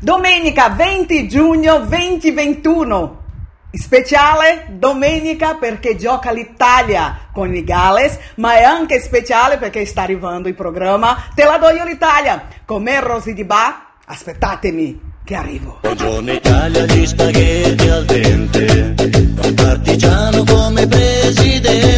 Domenica 20 giugno 2021. Speciale domenica perché gioca l'Italia con i Galles, ma è anche speciale perché sta arrivando il programma Te la do io l'Italia con me Rosy Di Ba. Aspettatemi che arrivo. Buongiorno Italia, gli spaghetti al dente, un partigiano come presidente,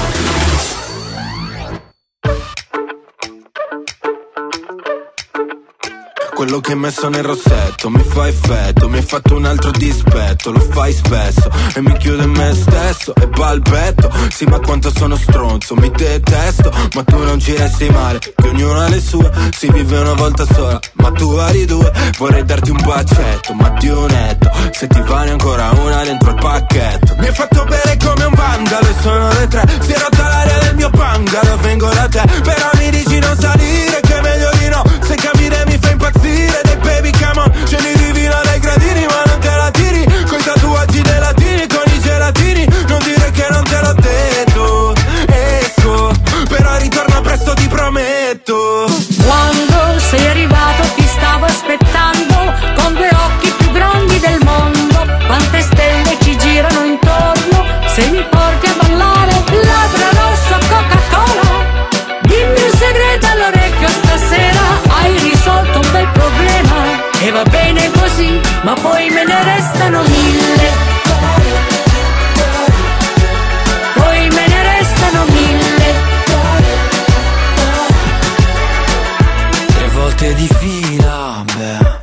Quello che hai messo nel rossetto. Mi fa effetto Mi hai fatto un altro dispetto, lo fai spesso E mi chiudo in me stesso. E balbetto Sì ma quanto sono stronzo, mi detesto Ma tu non ci resti male, che ognuno ha le sue Si vive una volta sola, ma tu vari due Vorrei darti un bacetto, ma di un Se ti vale ancora una dentro il pacchetto. Mi hai fatto bere come un vandalo e sono le tre. Si è rotta l'aria del mio bungalow, vengo da te. Però mi dici non salire, capire mi fa impazzire. Dei baby come on. Ce li divino dai gradini ma così Ma poi me ne restano mille. Poi me ne restano mille. Tre volte di fila, beh.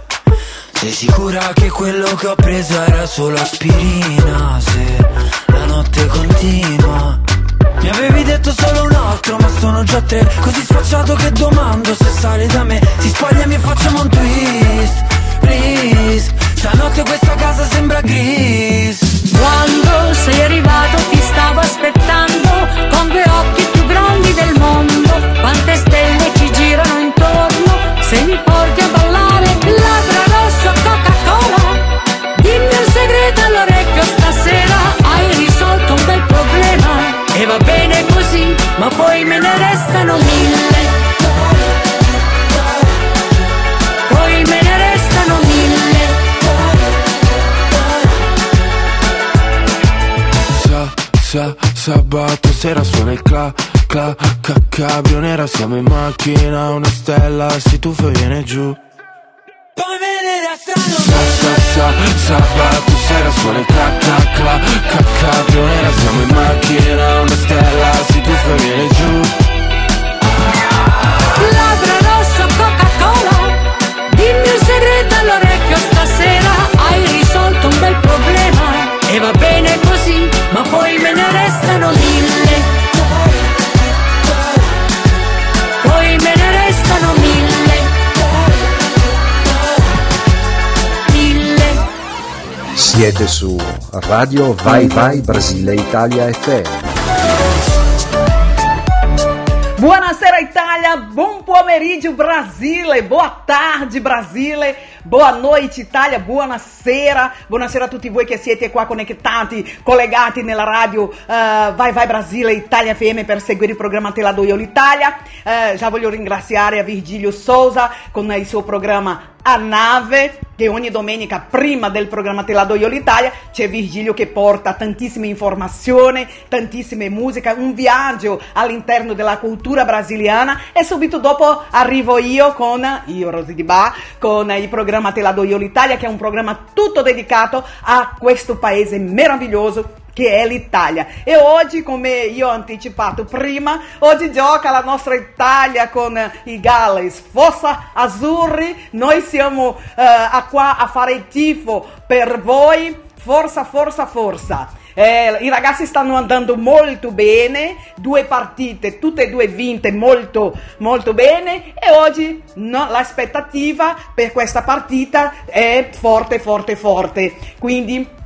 Sei sicura che quello che ho preso era solo aspirina? Se la notte continua. Mi avevi detto solo un altro ma sono già tre. Così sfacciato che domando se sali da me. Ti spogliami e facciamo un twist, please Stanotte questa casa sembra gris. Quando sei arrivato ti stavo aspettando Con due occhi più grandi del mondo. Quante stelle ci girano intorno Se mi porti a ballare Labbra rosso Coca-Cola. Dimmi un segreto all'orecchio stasera Hai risolto un bel problema. E va bene così Ma poi me ne restano mille Sa, sa, sabato sera suona il cla, cla, ca, cabrio nera Siamo in macchina, una stella si tuffa e viene giù. Poi me ne restano Sa, sa, sa, sabato sera suona il cla, cla, cla, ca, cabrio nera Siamo in macchina, una stella si tuffa e viene giù. Labbra rosso Coca-Cola Dimmi un segreto all'orecchio stasera Hai risolto un bel problema E va bene così Ma poi me ne restano mille. Poi me ne restano mille. Mille. Siete su Radio Vai Vai Brasile Italia FM. Buonasera Itália, bom pomeriggio Brasile, boa tarde Brasile, boa noite Itália, buonasera, buonasera a tutti voi che siete qua connettati, collegati nella radio eh, Vai Vai Brasile Italia FM per seguire il programma Te la do io l'Italia. Eh, già voglio ringraziare a Virgilio Souza con il suo programma a nave che ogni domenica prima del programma Te la do io l'Italia c'è Virgilio che porta tantissime informazioni, tantissime musiche, un viaggio all'interno della cultura brasiliana e subito dopo arrivo io con io Rosy Di Ba con il programma Te la do io l'Italia che è un programma tutto dedicato a questo paese meraviglioso che è l'Italia. E oggi, come io ho anticipato prima, oggi gioca la nostra Italia con i Galles, Fossa Azzurri. Noi siamo eh, qua a fare il tifo per voi. Forza, forza, forza. Eh, I ragazzi stanno andando molto bene, due partite, tutte e due vinte molto, molto bene e oggi no, l'aspettativa per questa partita è forte, forte, forte. Quindi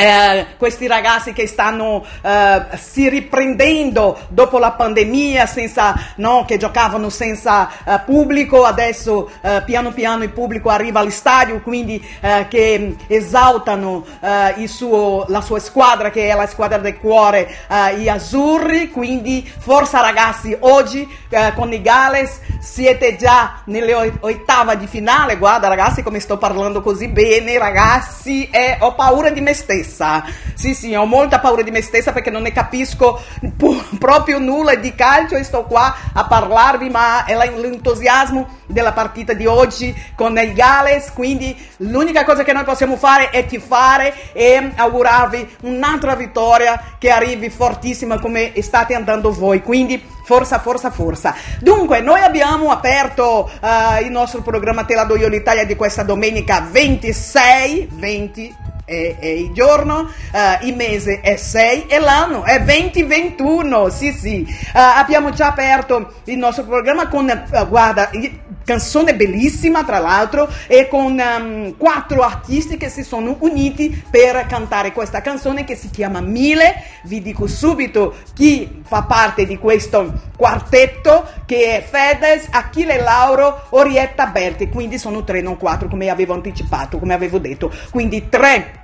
eh, questi ragazzi che stanno eh, si riprendendo dopo la pandemia, senza, no, che giocavano senza eh, pubblico, adesso eh, piano piano il pubblico arriva allo stadio, quindi eh, che esaltano eh, suo, la sua squadra che è la squadra del cuore, gli azzurri, quindi forza ragazzi, oggi con i Gales siete già nelle ottava di finale, guarda ragazzi come sto parlando così bene, ragazzi, ho paura di me stessa stessa. Sì, sì, ho molta paura di me stessa perché non ne capisco pu- proprio nulla di calcio e sto qua a parlarvi, ma è l'entusiasmo della partita di oggi con il Gales, quindi l'unica cosa che noi possiamo fare è tifare e augurarvi un'altra vittoria che arrivi fortissima come state andando voi. Quindi forza, forza, forza. Dunque, noi abbiamo aperto uh, il nostro programma Te la do io l'Italia di questa domenica 26, 20 è, è il giorno, uh, il mese è 6 e l'anno è 2021. Sì, sì. Uh, abbiamo già aperto il nostro programma con, uh, guarda, canzone bellissima tra l'altro e con um, quattro artisti che si sono uniti per cantare questa canzone che si chiama Mille. Vi dico subito chi fa parte di questo quartetto che è Fedez, Achille Lauro, Orietta Berti, quindi sono tre, non quattro come avevo anticipato, come avevo detto, quindi tre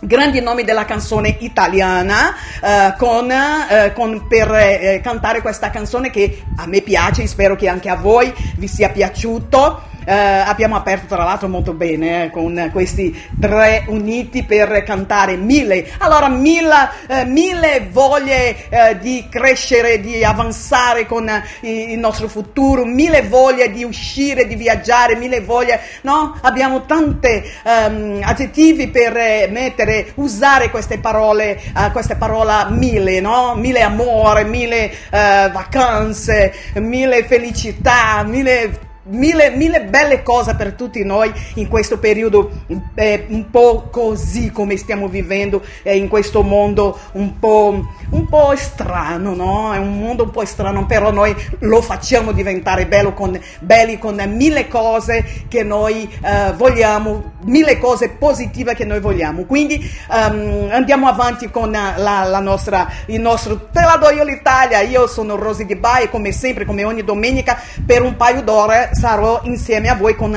grandi nomi della canzone italiana uh, con, uh, con, per uh, cantare questa canzone che a me piace, spero che anche a voi vi sia piaciuto eh, abbiamo aperto tra l'altro molto bene eh, con questi tre uniti per cantare mille. Allora, mille, eh, mille voglie eh, di crescere, di avanzare con eh, il nostro futuro, mille voglie di uscire, di viaggiare, mille voglie, no? Abbiamo tanti um, aggettivi per eh, mettere, usare queste parole, queste parole mille, no? Mille amore, mille vacanze, mille felicità, mille mille, mille belle cose per tutti noi in questo periodo eh, un po' così come stiamo vivendo eh, in questo mondo un po', un po' strano, no? È un mondo un po' strano, però noi lo facciamo diventare bello con, belli con mille cose che noi eh, vogliamo, mille cose positive che noi vogliamo. Quindi um, andiamo avanti con la, la, nostra, il nostro Te la do io l'Italia. Io sono Rosy Di Bai, come sempre, come ogni domenica, per un paio d'ore sarò insieme a voi con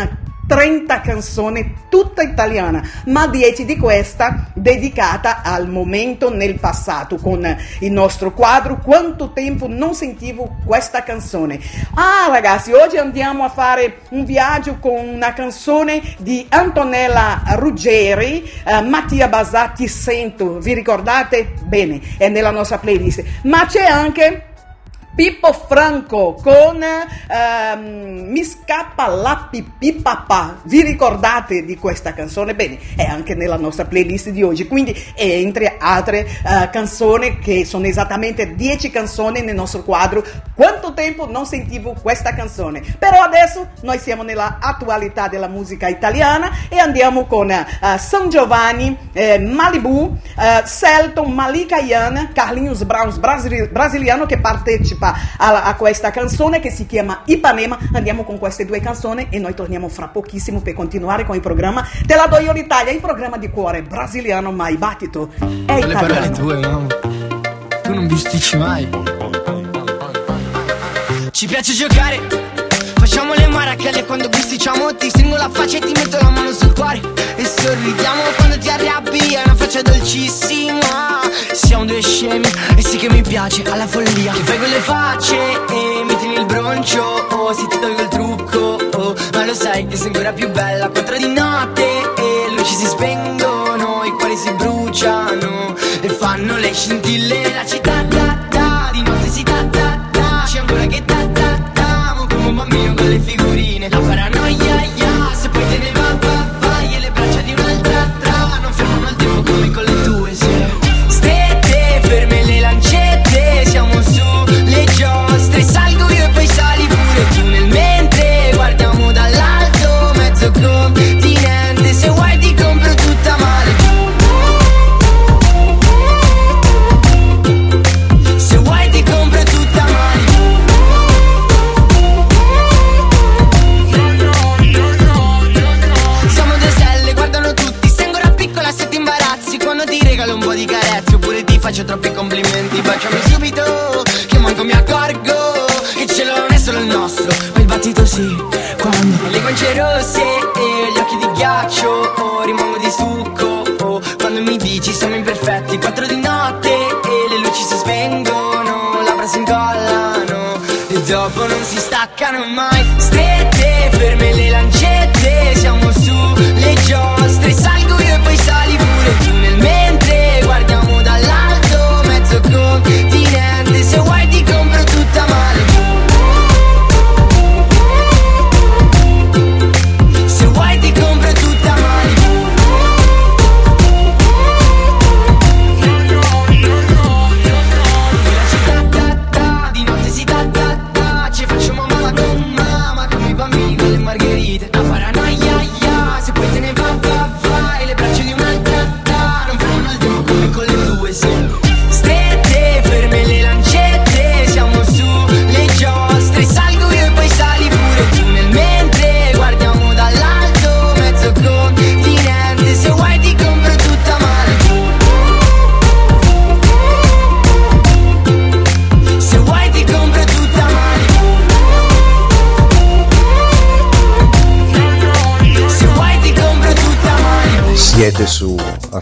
30 canzoni tutta italiana, ma 10 di questa dedicata al momento nel passato con il nostro quadro Quanto tempo non sentivo questa canzone. Ah ragazzi, oggi andiamo a fare un viaggio con una canzone di Antonella Ruggeri, eh, Mattia Basatti Sento, vi ricordate? Bene, è nella nostra playlist, ma c'è anche Pippo Franco con ehm, Mi scappa la pipì papà. Vi ricordate di questa canzone? Bene, è anche nella nostra playlist di oggi, quindi entre altre uh, canzoni che sono esattamente 10 canzoni nel nostro quadro. Quanto tempo non sentivo questa canzone? Però adesso noi siamo nella attualità della musica italiana e andiamo con uh, San Giovanni, eh, Malibu, Selton, Malika Ian, Carlinhos Browns brasiliano che partecipa partecipa a, a, questa canzone che si chiama Ipanema. Andiamo con queste due canzoni e noi torniamo fra pochissimo per continuare con il programma Te la do io l'Italia, il programma di cuore brasiliano mai battito. È italiano. Le parole tue, no? Tu non bisticci mai. Ci piace giocare Facciamo le marachelle quando bisticciamo Ti stringo la faccia e ti metto la mano sul cuore. E sorridiamo quando ti arrabbi È una faccia dolcissima. Siamo due scemi E sì che mi piace alla follia. Che fai le facce e mi tieni il broncio oh, Se ti tolgo il trucco oh, Ma lo sai che sei ancora più bella Quattro di notte e luci si spengono I cuori si bruciano E fanno le scintille La città che manco mi accorgo Che il cielo non è solo il nostro Ma il battito sì, quando Le guance rosse e gli occhi di ghiaccio oh, Rimango di succo oh, Quando mi dici siamo imperfetti Quattro di notte e le luci si spengono Labbra si incollano E dopo non si staccano mai. Strette, ferme le lancette Siamo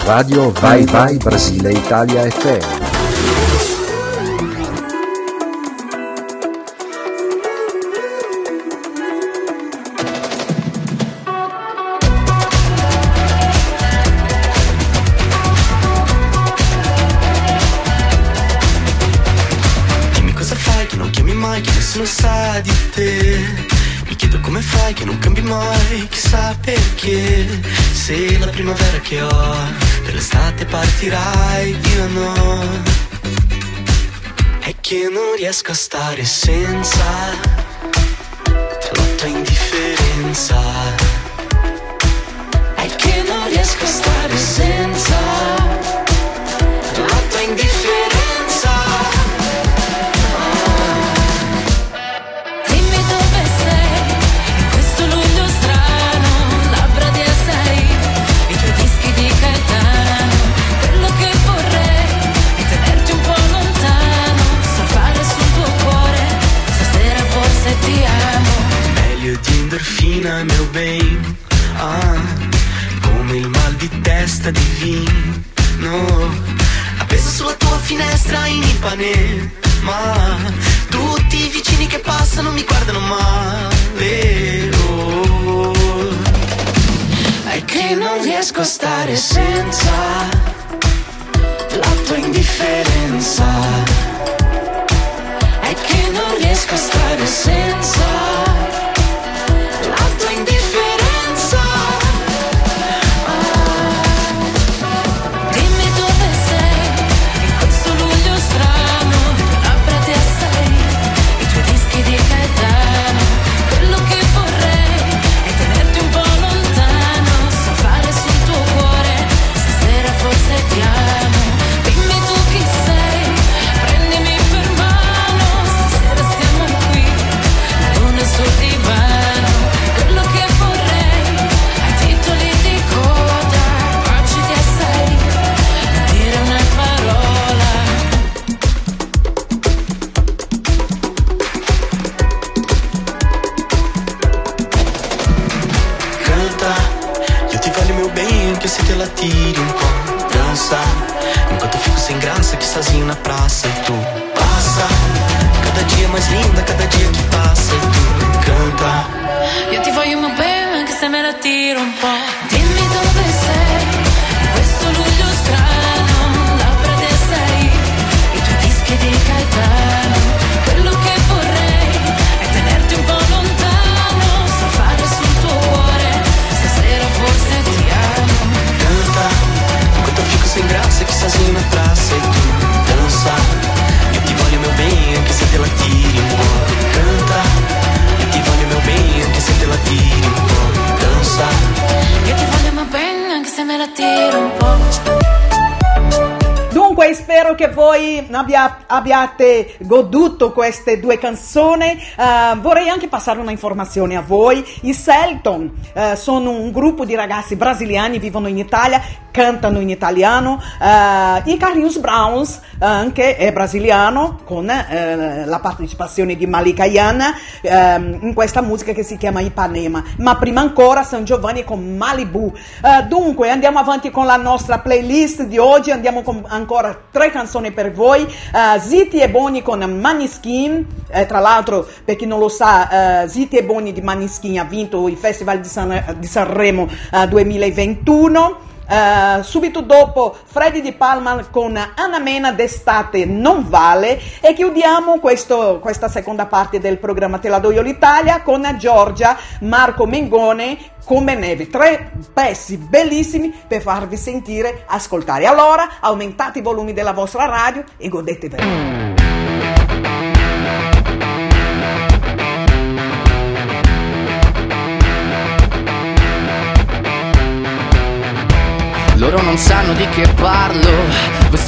Radio Vai Vai Brasile Italia FM. Che non cambi mai, chissà perché. Sei la primavera che ho, partirai, io no. È che non riesco a stare senza la tua indifferenza. È che non riesco a stare senza testa divino. Appeso sulla tua finestra in Ipanema. Tutti i vicini che passano mi guardano meu bem, anche se te la tiri um po'. Dança, enquanto eu fico sem graça, aqui sozinho na praça e tu passa. Cada dia mais linda, cada dia que passa e tu canta. Io ti voglio un bene anche se me la tiro un po'. Dimmi dove sei, in questo luglio strano, labbra di sei, i tuoi dischi di Caetano. Na praça e tu dança. Eu te voglio meu bem, anche se te la tiri un po'. Canta, io ti voglio meu bem, anche se te la tiri un po'. Danza. Io ti voglio bene anche se me la tiro un po'. Dunque spero che voi abbia- abbiate goduto queste due canzoni. Eh, vorrei anche passare una informazione a voi. I Selton eh, sono un gruppo di ragazzi brasiliani, vivono in Italia, cantano in italiano, uh, i Carlinhos Browns anche è brasiliano con uh, la partecipazione di Malika Yan uh, in questa musica che si chiama Ipanema, ma prima ancora San Giovanni con Malibu. dunque andiamo avanti con la nostra playlist di oggi, andiamo con ancora tre canzoni per voi, Ziti e Boni con Maniskin, eh, tra l'altro per chi non lo sa Ziti e Boni di Maniskin ha vinto il Festival di, San, di Sanremo 2021. Uh, subito dopo Freddy Di Palma con Anna Mena d'estate non vale e chiudiamo questo, questa seconda parte del programma Te la do io l'Italia con Giorgia, Marco Mengone come neve, tre pezzi bellissimi per farvi sentire, ascoltare. Allora aumentate i volumi della vostra radio e godetevelo. Loro non sanno di che parlo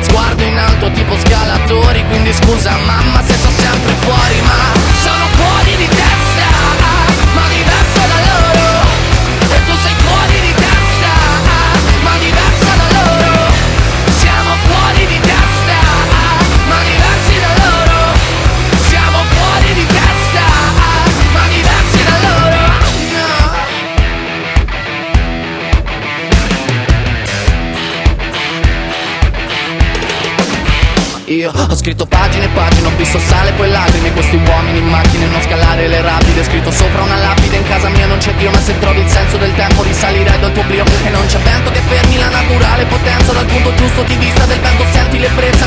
Sguardo in alto tipo scalatori Quindi scusa mamma se sto sempre fuori Ma sono Io ho scritto pagine e pagine, ho visto sale e poi lacrime. Questi uomini in macchine, non scalare le rapide. Scritto sopra una lapide, in casa mia non c'è Dio Ma se trovi il senso del tempo risalirai dal tuo oblio. E non c'è vento che fermi la naturale potenza. Dal punto giusto di vista del vento senti l'ebbrezza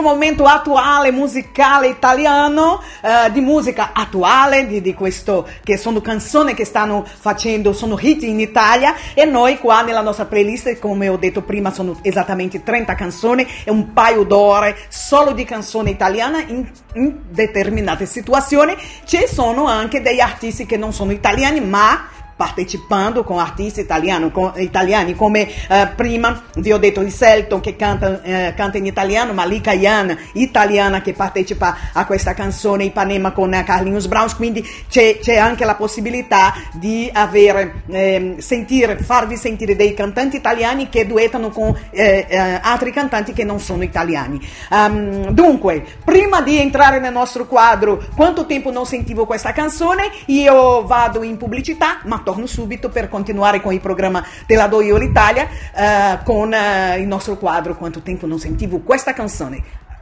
nostro momento attuale musicale italiano, eh, di musica attuale, di, di questo che sono canzoni che stanno facendo, sono hit in Italia e noi qua nella nostra playlist, come ho detto prima, sono esattamente 30 canzoni e un paio d'ore solo di canzone italiana in, in determinate situazioni. Ci sono anche degli artisti che non sono italiani ma partecipando con artisti italiano, con- italiani come eh, prima vi ho detto di Selton che canta, eh, canta in italiano, Malika Yan, italiana che partecipa a questa canzone Ipanema con eh, Carlinhos Browns, quindi c'è, c'è anche la possibilità di avere, ehm, sentire, farvi sentire dei cantanti italiani che duettano con eh, eh, altri cantanti che non sono italiani. Um, dunque, prima di entrare nel nostro quadro, quanto tempo non sentivo questa canzone, io vado in pubblicità, ma torno subito per continuare con il programma della Do Io l'Italia eh, con eh, il nostro quadro Quanto tempo non sentivo questa canzone.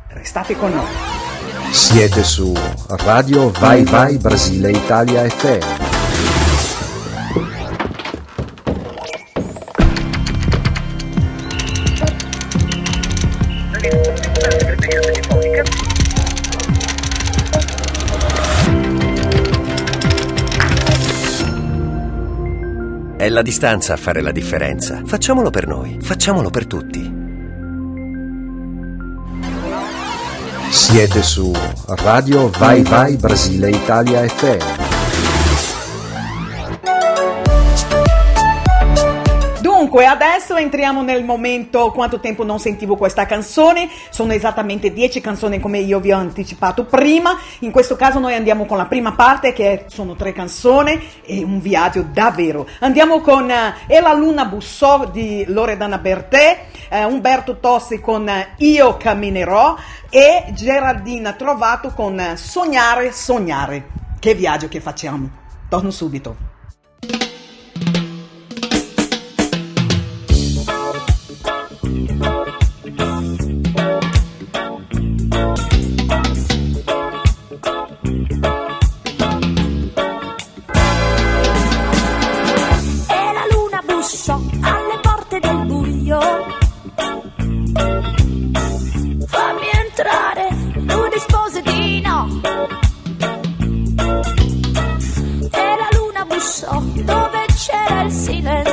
Restate con noi. Siete su Radio Vai Vai Brasile Italia FM. È la distanza a fare la differenza. Facciamolo per noi, facciamolo per tutti. Siete su Radio Vai Vai Brasile Italia FM. Dunque, adesso entriamo nel momento quanto tempo non sentivo questa canzone. Sono esattamente 10 canzoni come io vi ho anticipato prima. In questo caso noi andiamo con la prima parte che sono tre canzoni e un viaggio davvero. Andiamo con eh, E la luna bussò di Loredana Bertè, eh, Umberto Tossi con eh, Io camminerò e Geraldina Trovato con Sognare, sognare. Che viaggio che facciamo. Torno subito. La luna bussò dove c'era il silenzio.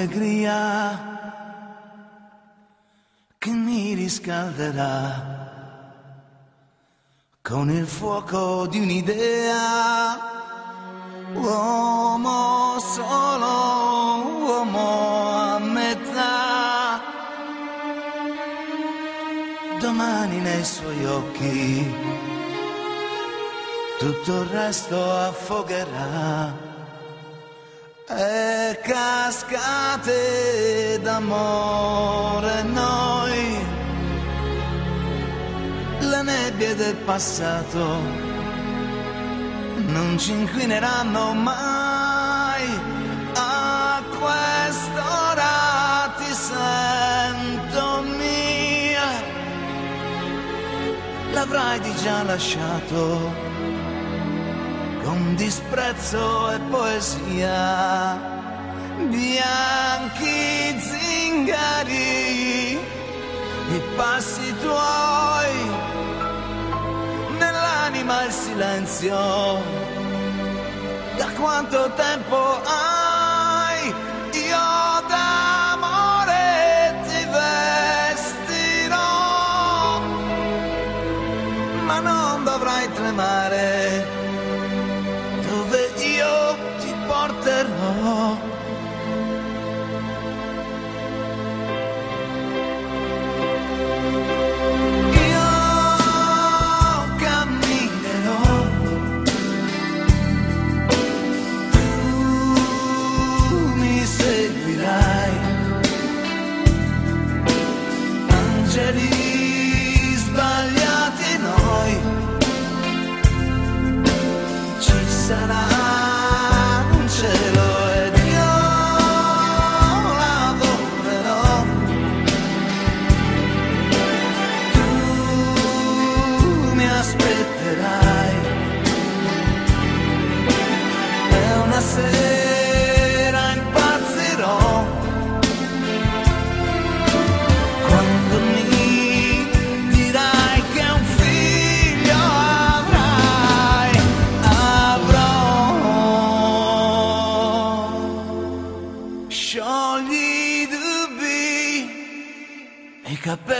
Allegria che mi riscalderà con il fuoco di un'idea. Uomo solo, uomo a metà. Domani nei suoi occhi tutto il resto affogherà. E cascate d'amore noi, le nebbie del passato non ci inquineranno mai. A quest'ora ti sento mia, l'avrai di già lasciato con disprezzo e poesia. Bianchi zingari, i passi tuoi, nell'anima il silenzio. Da quanto tempo hai? Io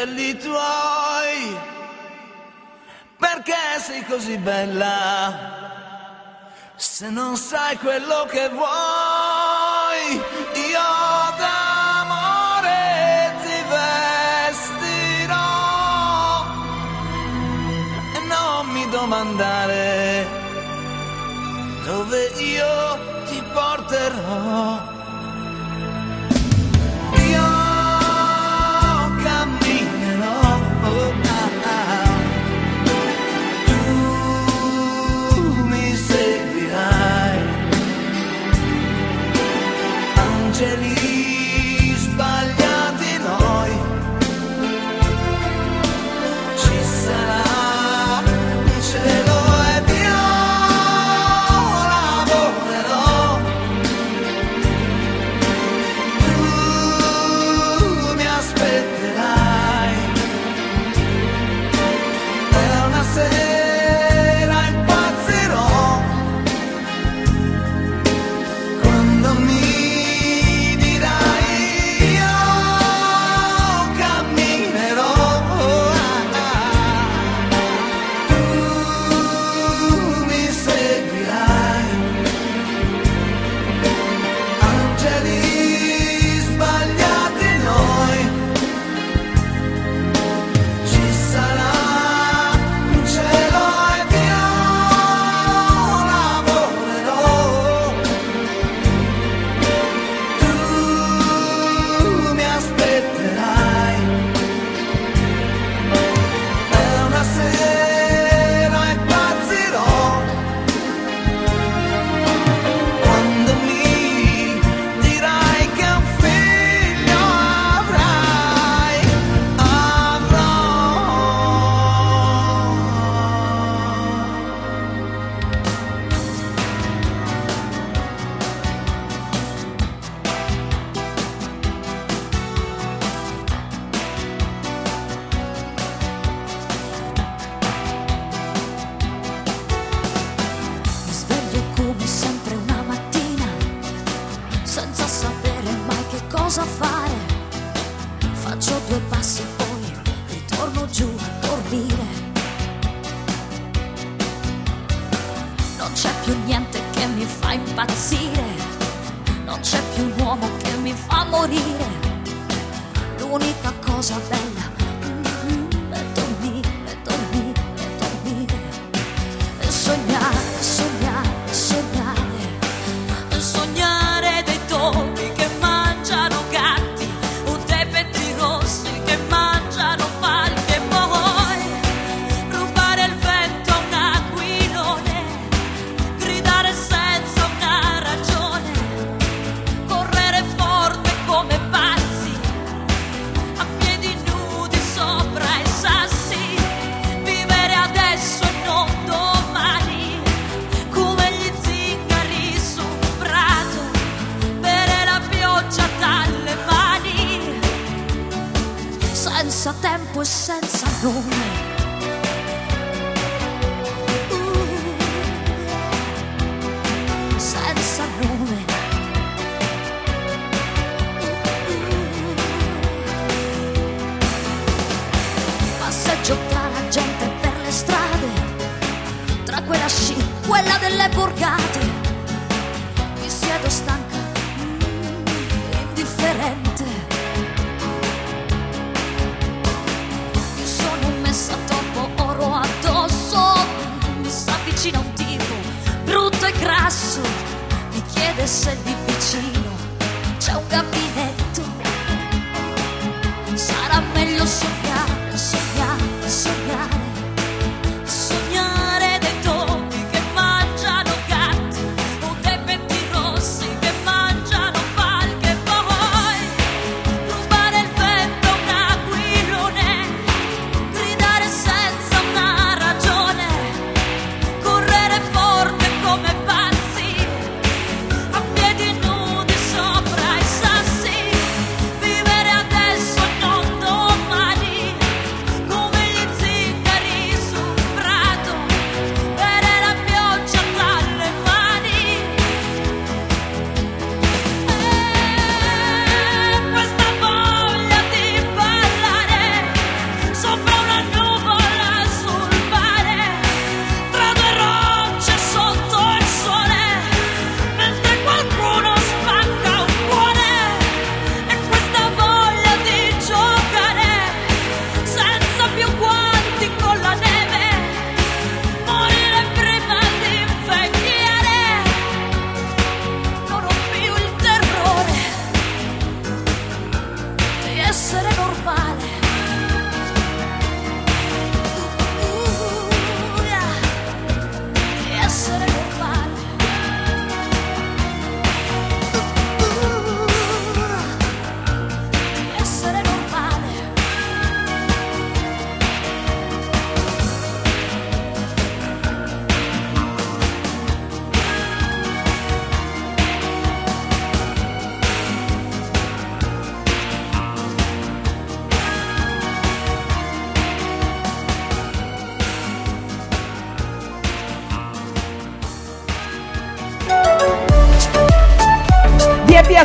capelli tuoi, perché sei così bella? Se non sai quello che vuoi, io d'amore ti vestirò e non mi domandare dove io ti porterò.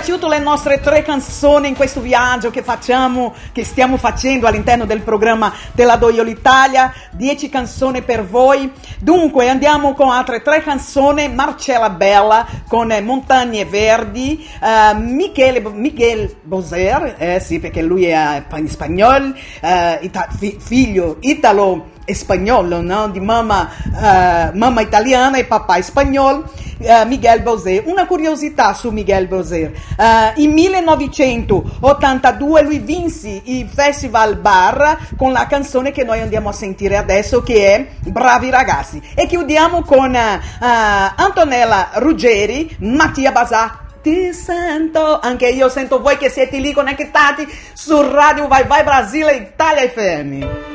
Piaciuto le nostre tre canzoni in questo viaggio che facciamo, che stiamo facendo all'interno del programma della Doiol Italia? Dieci canzoni per voi. Dunque andiamo con altre tre canzoni. Marcella Bella con Montagne Verdi, eh, Michele, Miguel Boser, eh sì perché lui è eh, in spagnolo, eh, ita- fi- figlio italo spagnolo, no? di mamma, eh, mamma italiana e papà spagnolo, eh, Miguel Bosé. Una curiosità su Miguel Bosé. Eh, in 1982 lui vinse il Festival Bar con la canzone che noi andiamo a sentire adesso che è Bravi ragazzi. E chiudiamo con eh, Antonella Ruggeri, Mattia Basà ti sento, anche io sento voi che siete lì connettati su Radio Vai Vai Brasile Italia FM.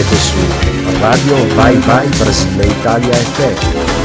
Siete su Radio Vai Vai Brasile Italia FM.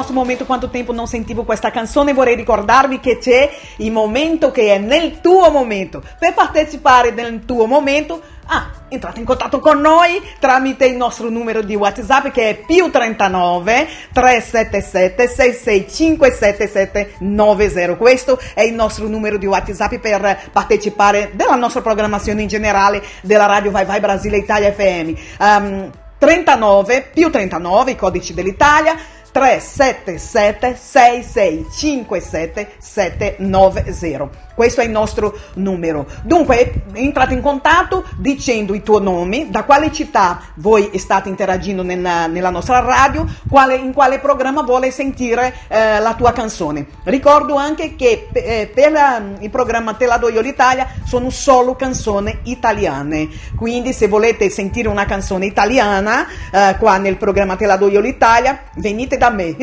Nostro momento quanto tempo non sentivo questa canzone vorrei ricordarvi che c'è il momento che è nel tuo momento. Per partecipare nel tuo momento ah, entrate in contatto con noi tramite il nostro numero di whatsapp che è più 39 377 665 90 questo è il nostro numero di whatsapp per partecipare della nostra programmazione in generale della radio Vai Vai Brasile Italia FM Um, 39 più 39 i codici dell'Italia 377 6657 790 questo è il nostro numero. Dunque entrate in contatto dicendo i tuoi nomi da quale città voi state interagendo nella, nella nostra radio quale, in quale programma vuole sentire eh, la tua canzone. Ricordo anche che eh, per la- il programma Te la do io l'Italia sono solo canzoni italiane. Quindi se volete sentire una canzone italiana eh, qua nel programma Te la do io l'Italia venite da me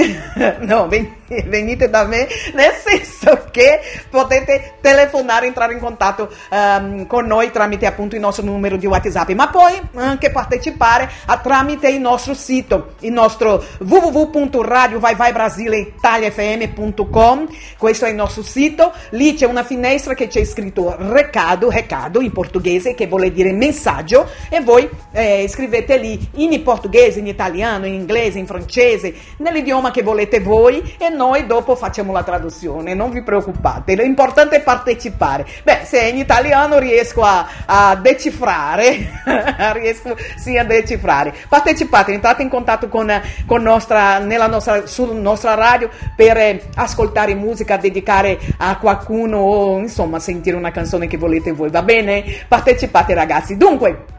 no ven- venite da me nel senso che potete telefonare entrare in contatto ehm, con noi tramite appunto il nostro numero di whatsapp ma poi anche partecipare a- tramite il nostro sito il nostro www.radiovaivaibrasileitaliafm.com questo è il nostro sito. Lì c'è una finestra che c'è scritto recado recado in portoghese che vuol dire messaggio e voi eh, scrivete lì in portoghese in italiano in inglese in francese nell'idioma che volete voi e noi dopo facciamo la traduzione non vi preoccupate l'importante è partecipare. Beh se in italiano riesco a, a decifrare riesco sì a decifrare. Partecipate entrate in contatto con, con nostra nella nostra sulla nostra radio per eh, ascoltare musica dedicare a qualcuno o insomma sentire una canzone che volete voi va bene? Partecipate ragazzi. Dunque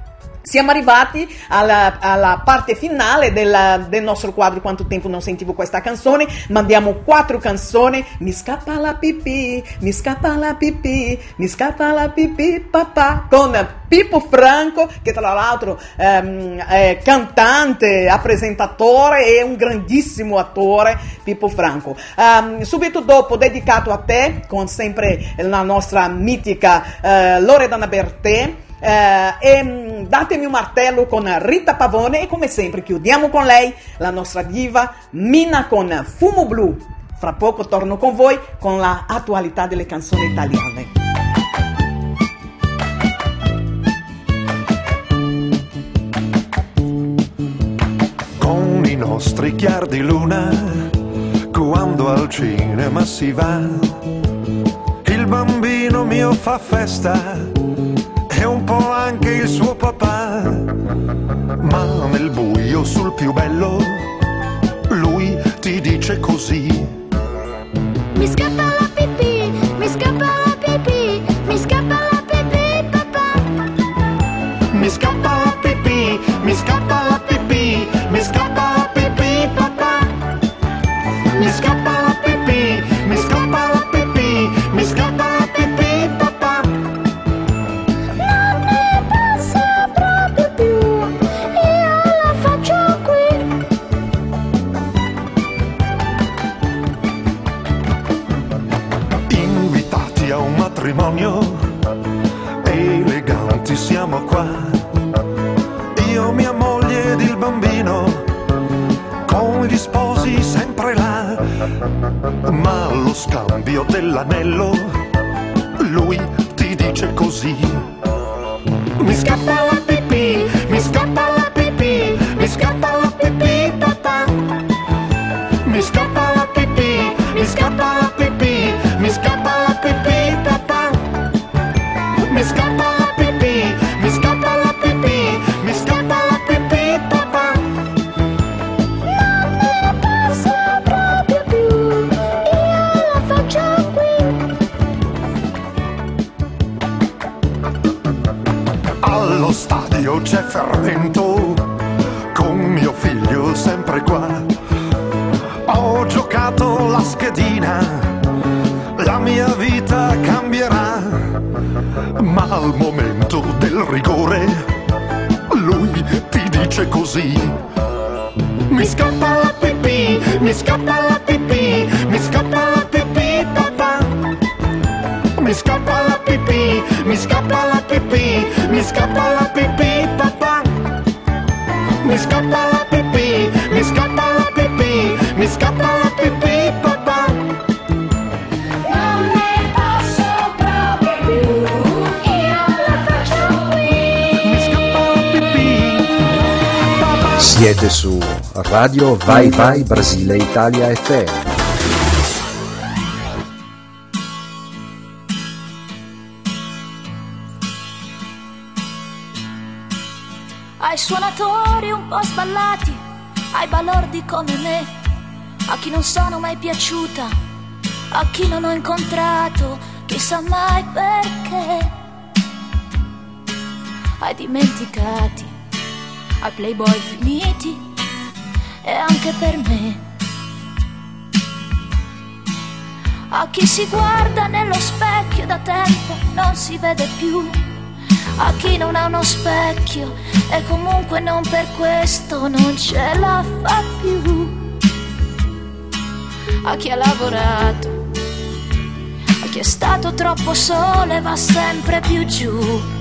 siamo arrivati alla, alla parte finale della- del nostro quadro Quanto tempo non sentivo questa canzone. Mandiamo quattro canzoni. Mi scappa la pipì, mi scappa la pipì, mi scappa la pipì, papà. Con Pippo Franco, che tra l'altro ehm, è cantante, presentatore e un grandissimo attore. Pippo Franco. Ehm, subito dopo, dedicato a te, con sempre la nostra mitica eh, Loredana Bertè. Eh, e mm, datemi un martello con Rita Pavone e come sempre chiudiamo con lei la nostra diva Mina con Fumo Blu. Fra poco torno con voi con la attualità delle canzoni italiane. con i nostri chiar di luna, quando al cinema si va. Il bambino mio fa festa il suo papà, ma nel buio sul più bello, lui ti dice così. Mi scappa Radio Vai Vai Brasile Italia FM. ai suonatori un po' sballati, ai balordi come me, a chi non sono mai piaciuta, a chi non ho incontrato, chissà mai perché, ai dimenticati, ai playboy finiti anche per me. A chi si guarda nello specchio da tempo non si vede più a chi non ha uno specchio e comunque non per questo non ce la fa più. A chi ha lavorato, a chi è stato troppo solo e va sempre più giù.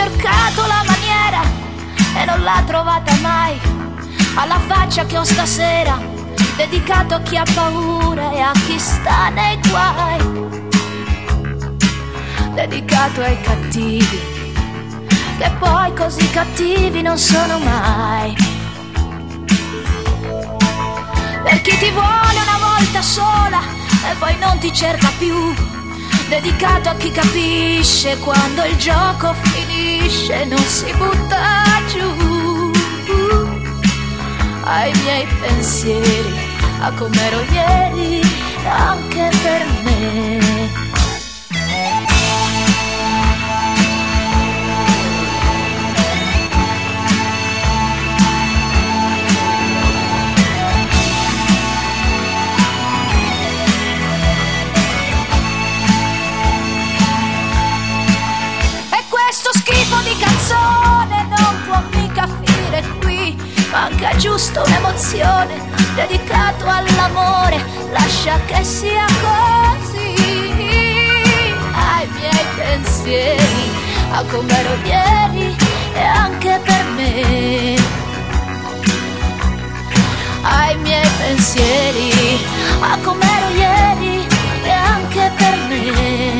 Cercato la maniera e non l'ha trovata mai, alla faccia che ho stasera, dedicato a chi ha paura e a chi sta nei guai, dedicato ai cattivi, che poi così cattivi non sono mai. Per chi ti vuole una volta sola e poi non ti cerca più dedicato a chi capisce quando il gioco finisce, non si butta giù. Ai miei pensieri, a com'ero ieri, anche per me. Manca giusto un'emozione dedicato all'amore. Lascia che sia così. Ai miei pensieri, a com'ero ieri e anche per me. Ai miei pensieri, a com'ero ieri e anche per me.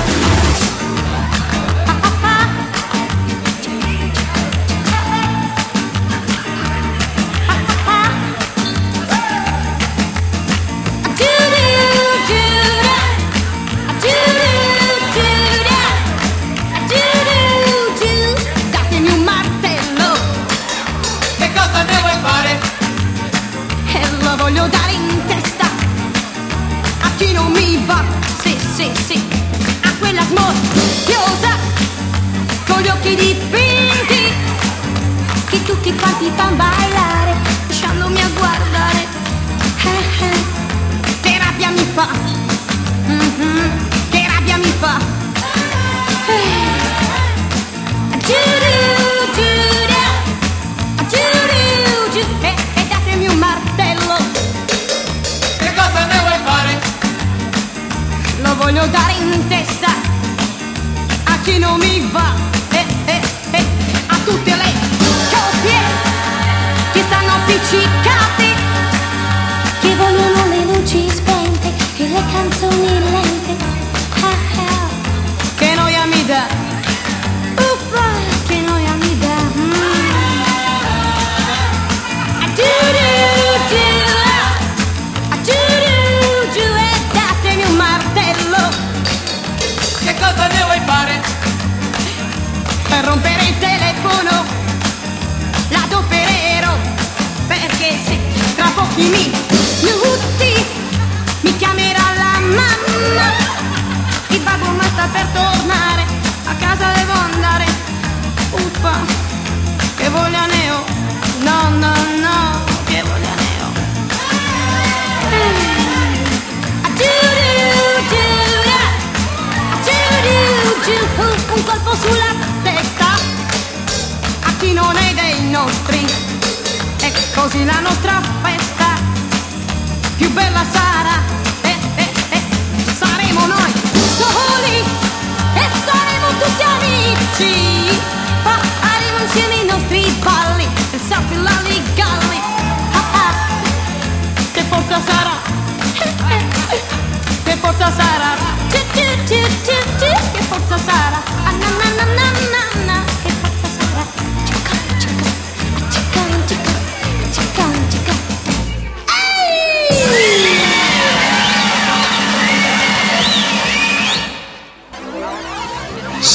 Mimì, Nutti, mi chiamerà la mamma. Il babbo ma sta per tornare, a casa devo andare. Uffa, che voglia ne ho. No, no, no, che voglia ne ho. Un colpo sulla testa a chi non è dei nostri, è così la nostra festa bella sarà. Eh, eh, eh, saremo noi soli e saremo tutti amici. Faremo insieme i nostri balli, il selfie, lalli, galli. Ah, ah. Che forza sarà? Eh, eh, eh. Che forza sarà? Che forza sarà? Ah, na, na, na,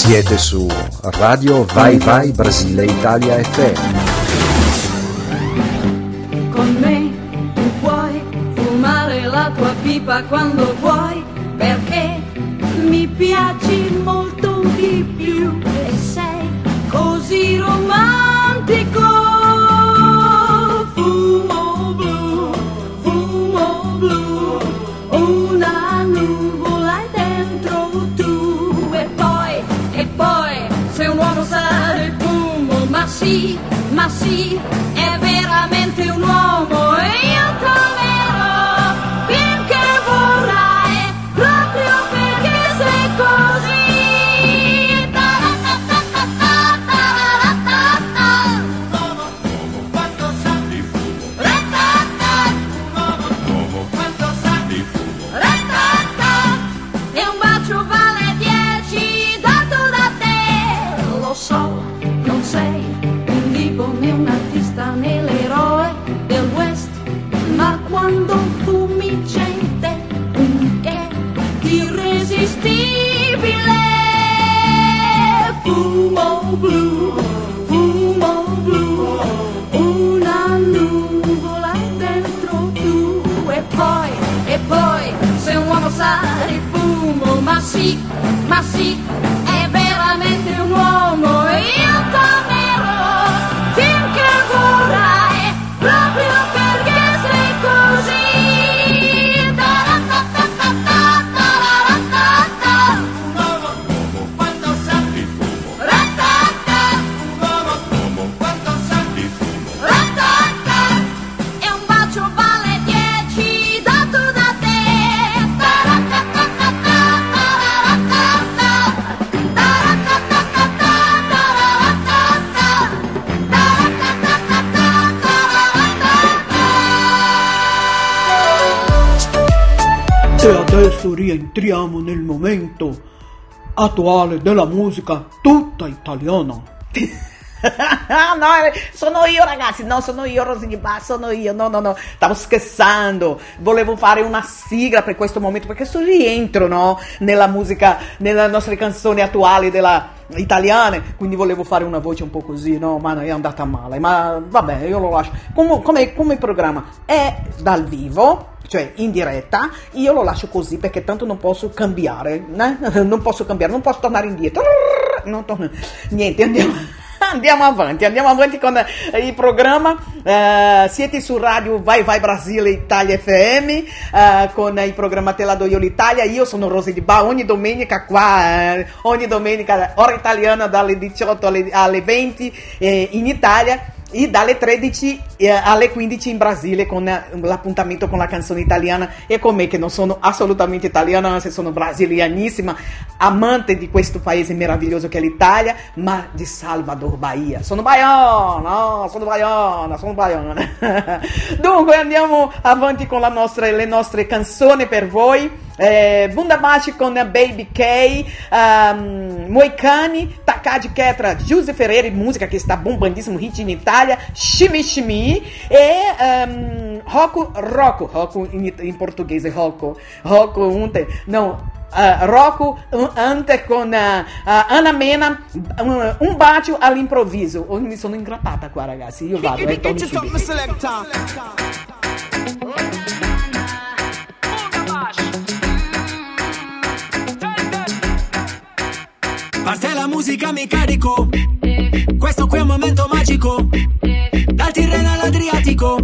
Siete su Radio Vai Vai Brasile Italia FM. Con me tu puoi fumare la tua pipa quando adesso rientriamo nel momento attuale della musica tutta italiana. no, eh, sono io ragazzi, no, sono io Rosini sono io, no, no, no, stavo scherzando, volevo fare una sigla per questo momento perché sto rientro, no, nella musica, nelle nostre canzoni attuali della italiane, quindi volevo fare una voce un po' così, no, ma è andata male, ma vabbè, io lo lascio. Come, come, come programma? È dal vivo, cioè in diretta, io lo lascio così perché tanto non posso cambiare, eh? non posso cambiare, non posso tornare indietro. Non to- niente, andiamo. Andiamo avanti, andiamo avanti con eh, il programma. Eh, siete su radio Vai Vai Brasile Italia FM eh, con il programma Te la do io l'Italia. Io sono Rosy Di Ba, ogni domenica qua, eh, ogni domenica ora italiana dalle 18 alle, alle 20 eh, in Italia e dalle 13 eh, alle 15 in Brasile con eh, l'appuntamento con la canzone italiana e con me che non sono assolutamente italiana, anzi sono brasilianissima, amante di questo paese meraviglioso che è l'Italia, ma di Salvador Bahia. Sono baiana, no, sono baiana, sono baiana. Dunque andiamo avanti con la nostra- le nostre canzoni per voi. Eh, Bunda Baci con Baby K, um, Moicani, Takadi Ketra, Giuse Ferreira, música que está bombandíssimo hit in Itália, Shimi Shimi e um, Rocco Rocco, Rocco in, in português é Rocco, Rocco Unte, não, uh, Rocco uh, Ante con uh, uh, Ana Mena, um, um bacio all'improvviso. Oh, mi sono ingrappata qua ragazzi, io vado, eh, torno musica mi carico. Questo qui è un momento magico. Dal Tirreno all'Adriatico.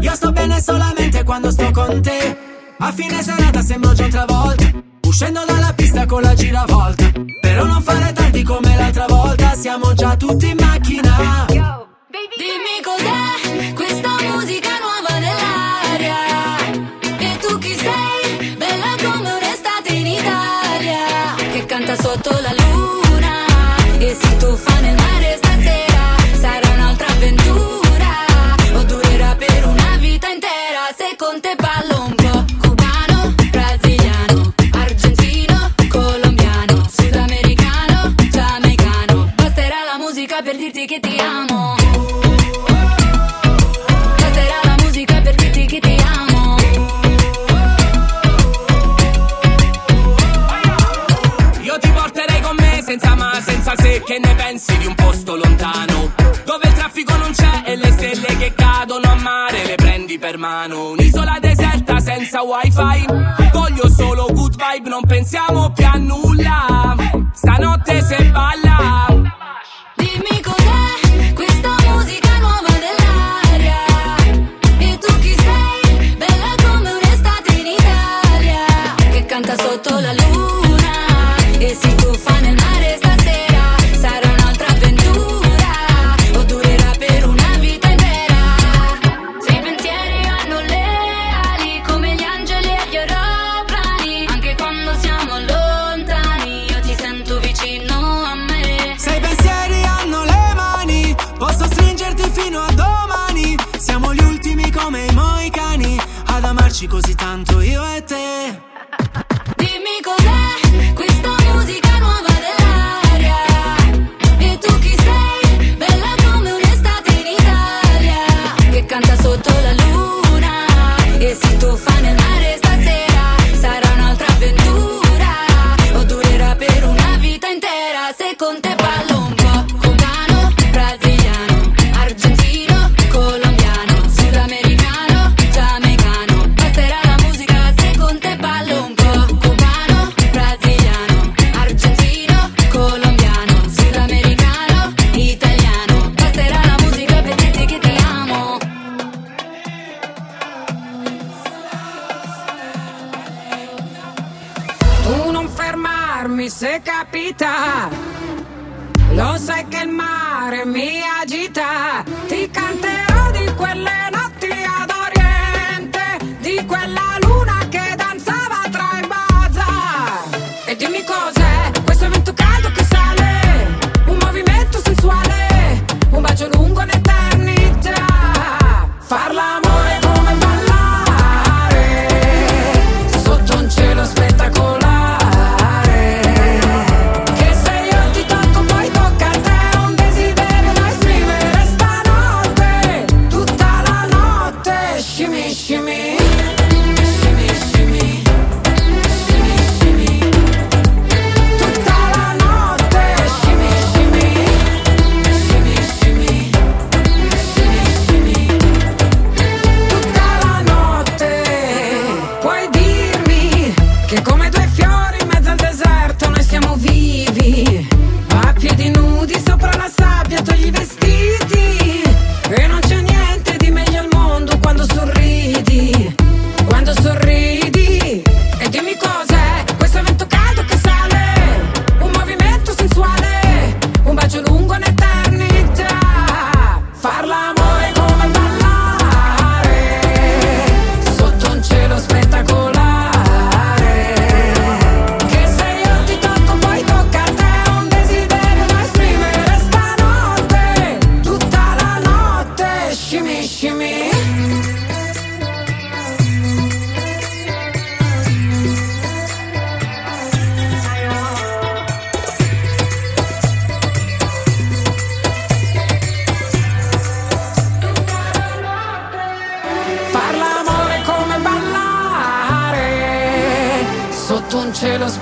Io sto bene solamente quando sto con te. A fine serata sembro già un'altra volta. Uscendo dalla pista con la giravolta. Però non fare tardi come l'altra volta. Siamo già tutti in macchina. senza sé che ne pensi di un posto lontano? Dove il traffico non c'è e le stelle che cadono a mare le prendi per mano. Un'isola deserta senza wifi. Voglio solo good vibe, non pensiamo più a nulla. Stanotte se balla. Dimmi cos'è questo me agitar.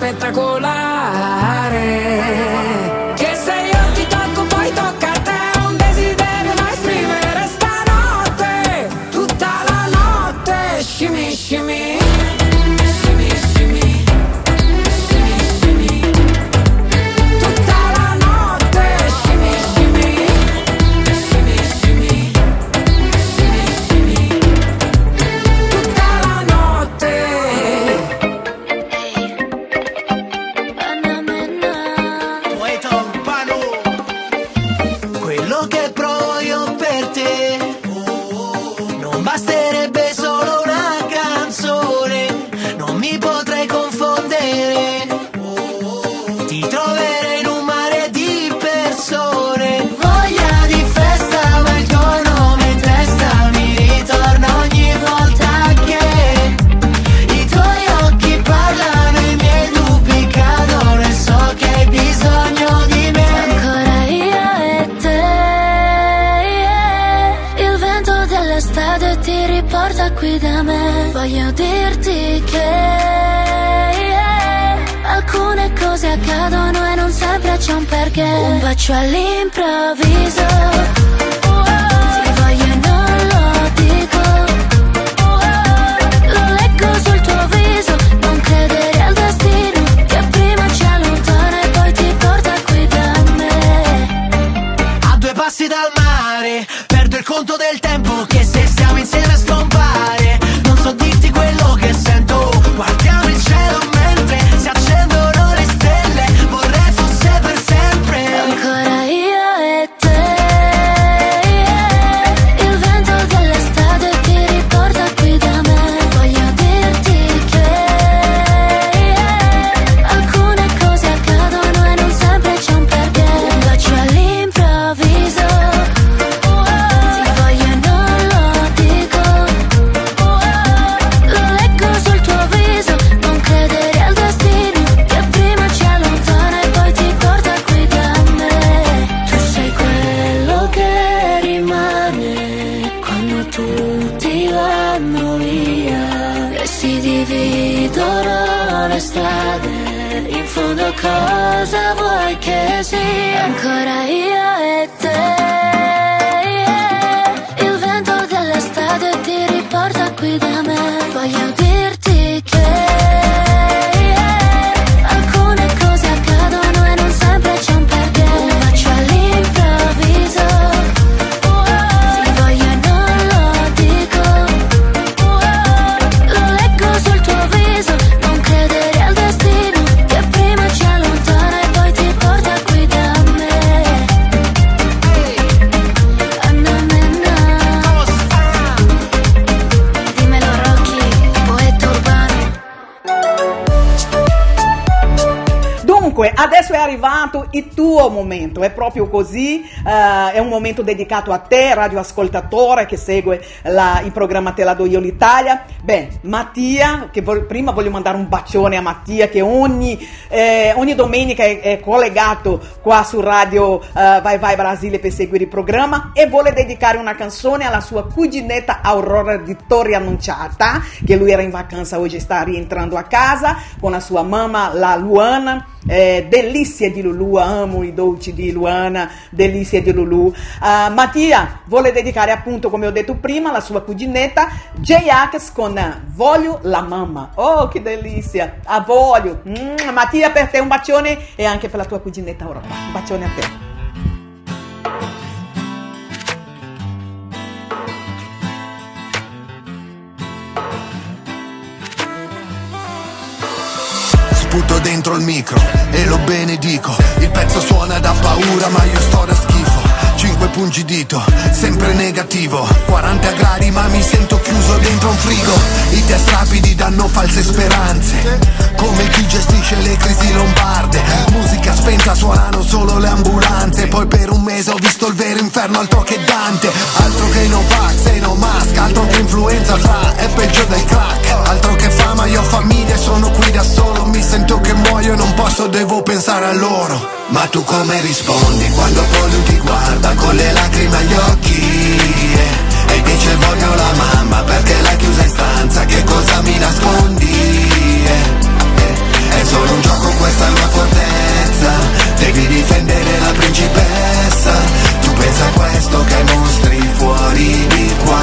Petrak Dunque, adesso è arrivato il tuo momento, è proprio così, eh, è un momento dedicato a te, radioascoltatore che segue la- il programma Te la do io l'Italia. Beh, Mattia, che vol- prima voglio mandare un bacione a Mattia che ogni, eh, ogni domenica è, è collegato qua su Radio eh, Vai Vai Brasile per seguire il programma e vuole dedicare una canzone alla sua cuginetta Aurora di Torre Annunciata, che lui era in vacanza, oggi sta rientrando a casa con la sua mamma, la Luana. Eh, delizia di Lulu, amo i dolci di Luana, delizia di Lulu. Ah, Mattia vuole dedicare appunto, come ho detto prima, la sua cuginetta J-Ax con Voglio la mamma. Oh, che delizia! A voglio! Mm, Mattia, per te un bacione e anche per la tua cuginetta Aurora. Un bacione a te. Dentro il micro e lo benedico. Il pezzo suona da paura ma io sto da schifo Cinque pungi dito, sempre negativo. 40 gradi ma mi sento chiuso dentro un frigo. I test rapidi danno false speranze. Come chi gestisce le crisi lombarde. Musica spenta suonano solo le ambulanze. Poi per un mese ho visto il vero inferno altro che Dante. Altro che no vax e no mask. Altro che influenza fra è peggio del crack. Altro che fama io ho famiglia e sono qui da solo. Mi sento che muoio e non posso devo pensare a loro Ma tu come rispondi quando poi lui ti guarda con le lacrime agli occhi? Eh, E dice voglio la mamma perché l'hai chiusa in stanza Che cosa mi nascondi? Eh, eh, È solo un gioco questa è una fortezza. Devi difendere la principessa. Tu pensa a questo che mostri fuori di qua,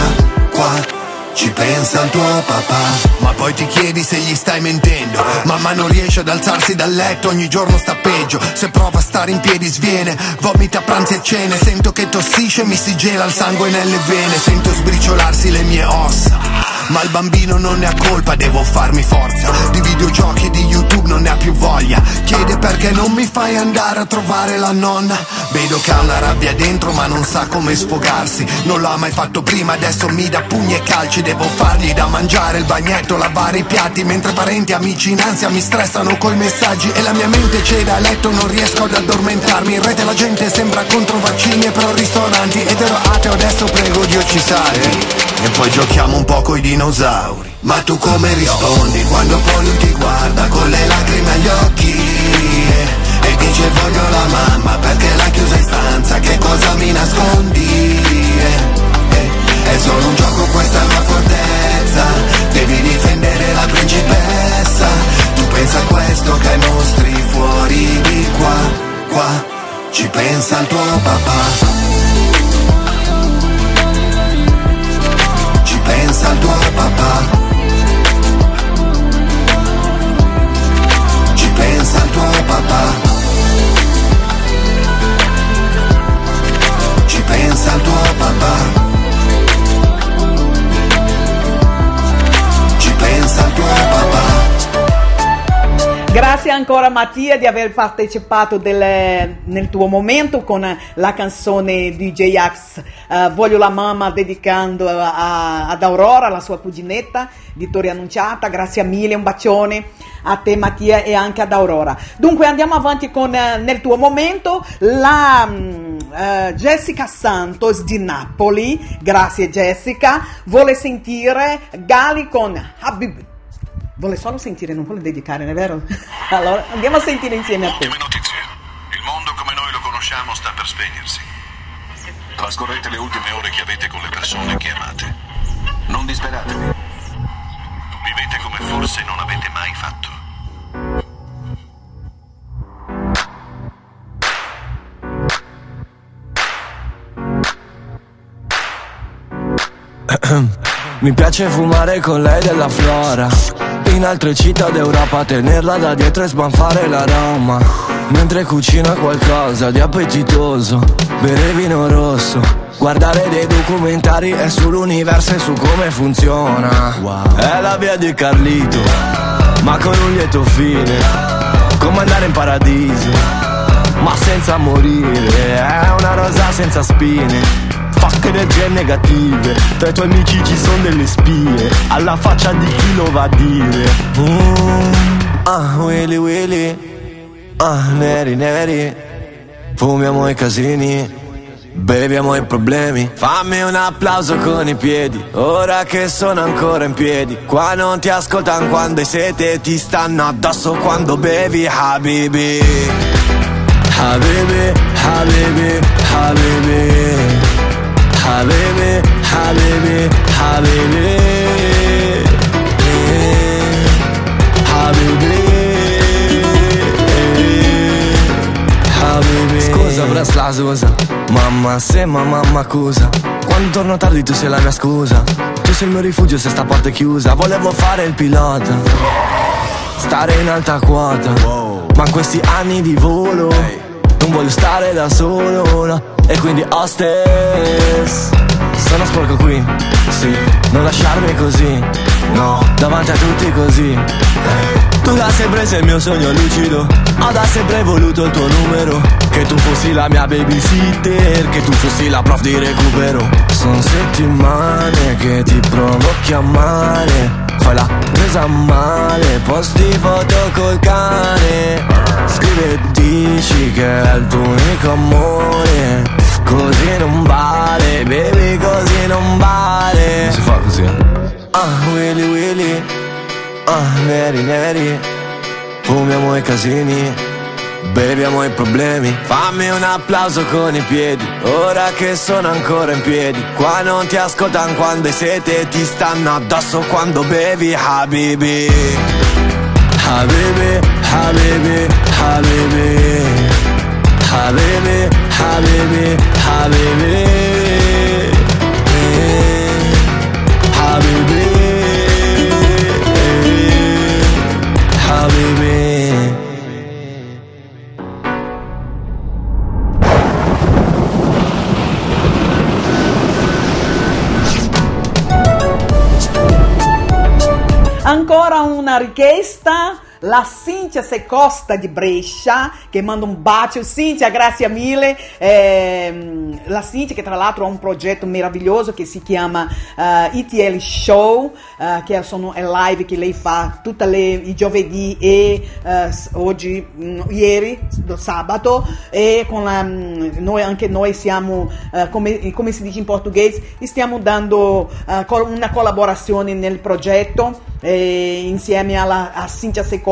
qua ci pensa il tuo papà Ma poi ti chiedi se gli stai mentendo. Mamma non riesce ad alzarsi dal letto Ogni giorno sta peggio. Se prova a stare in piedi sviene Vomita pranzi e cene. Sento che tossisce Mi si gela il sangue nelle vene. Sento sbriciolarsi le mie ossa Ma il bambino non ne ha colpa Devo farmi forza. Di videogiochi e di YouTube non ne ha più voglia. Chiede perché non mi fai andare a trovare la nonna. Vedo che ha una rabbia dentro ma non sa come sfogarsi. Non l'ha mai fatto prima Adesso mi dà pugni e calci Devo fargli da mangiare il bagnetto Lavare i piatti Mentre parenti e amici in ansia mi stressano coi messaggi E la mia mente cede a letto Non riesco ad addormentarmi. In rete la gente sembra contro vaccini e pro ristoranti Ed ero ateo adesso prego Dio ci salvi. E poi giochiamo un po' coi dinosauri. Ma tu come rispondi quando poi lui ti guarda Con le lacrime agli occhi? E dice voglio la mamma perché l'ha chiusa in stanza Che cosa mi nascondi è solo un gioco, questa è una fortezza. Devi difendere la principessa. Tu pensa a questo che ai mostri fuori di qua, qua Ci pensa il tuo papà. Ci pensa il tuo papà. Ancora Mattia di aver partecipato del- nel tuo momento con la canzone di J-Ax eh, Voglio la mamma dedicando a- ad Aurora, la sua cuginetta, Vittoria Annunciata. Grazie mille, un bacione a te Mattia e anche ad Aurora. Dunque andiamo avanti con eh, nel tuo momento la eh, Jessica Santos di Napoli. Grazie Jessica. Vuole sentire Gali con Habib. Vuole solo sentire, non vuole dedicare, non è vero? Allora andiamo a sentire insieme a te. Il mondo come noi lo conosciamo sta per spegnersi. Trascorrete le ultime ore che avete con le persone che amate. Non disperatevi. Vivete come forse non avete mai fatto. Mi piace fumare con lei della flora In altre città d'Europa tenerla da dietro e sbanfare l'aroma. Mentre cucina qualcosa di appetitoso Bere vino rosso Guardare dei documentari è sull'universo e su come funziona. È la via di Carlito Ma con un lieto fine. Come andare in paradiso Ma senza morire. È una rosa senza spine Fuck energie negative. Tra i tuoi amici ci sono delle spie. Alla faccia di chi lo va a dire. Mm, Ah, Willy Willy. Ah, neri neri. Fumiamo i casini. Beviamo i problemi. Fammi un applauso con i piedi. Ora che sono ancora in piedi. Qua non ti ascoltano quando hai sete. Ti stanno addosso quando bevi Habibi. Habibi, Habibi, Habibi Habibi, Habibi, Habibi Eh, Habibi Habibi Scusa. Scusa Mamma se ma mamma accusa. Quando torno tardi tu sei la mia scusa. Tu sei il mio rifugio se sta porta è chiusa. Volevo fare il pilota. Stare in alta quota. Ma in questi anni di volo Non voglio stare da solo no. E quindi hostess Sono sporco qui, sì Non lasciarmi così, no Davanti a tutti così eh. Tu da sempre sei il mio sogno lucido. Ho da sempre voluto il tuo numero. Che tu fossi la mia babysitter Che tu fossi la prof di recupero. Sono settimane che ti provo a chiamare Fai la presa male Posti foto col cane. Scrivi e dici che è il tuo unico amore. Così non vale, baby così non vale. Non si fa così Ah, Willy Willy Ah, neri neri Fumiamo i casini Beviamo i problemi. Fammi un applauso con i piedi Ora che sono ancora in piedi. Qua non ti ascoltano quando hai sete Ti stanno addosso quando bevi Habibi. Habibi, Habibi, Habibi. Habibi, Habibi, Habibi Ancora una richiesta. La Cinzia Secosta di Brescia, che manda un bacio. Cinzia, grazie mille. Ehm, la Cinzia, che tra l'altro ha un progetto meraviglioso che si chiama eh, ETL Show, eh, che sono è live che lei fa tutti i giovedì e eh, s- oggi, mm, ieri, sabato, e con la, mm, noi, anche noi siamo, eh, come, come si dice in portoghese, stiamo dando eh, una collaborazione nel progetto eh, insieme alla, a Cinzia Secosta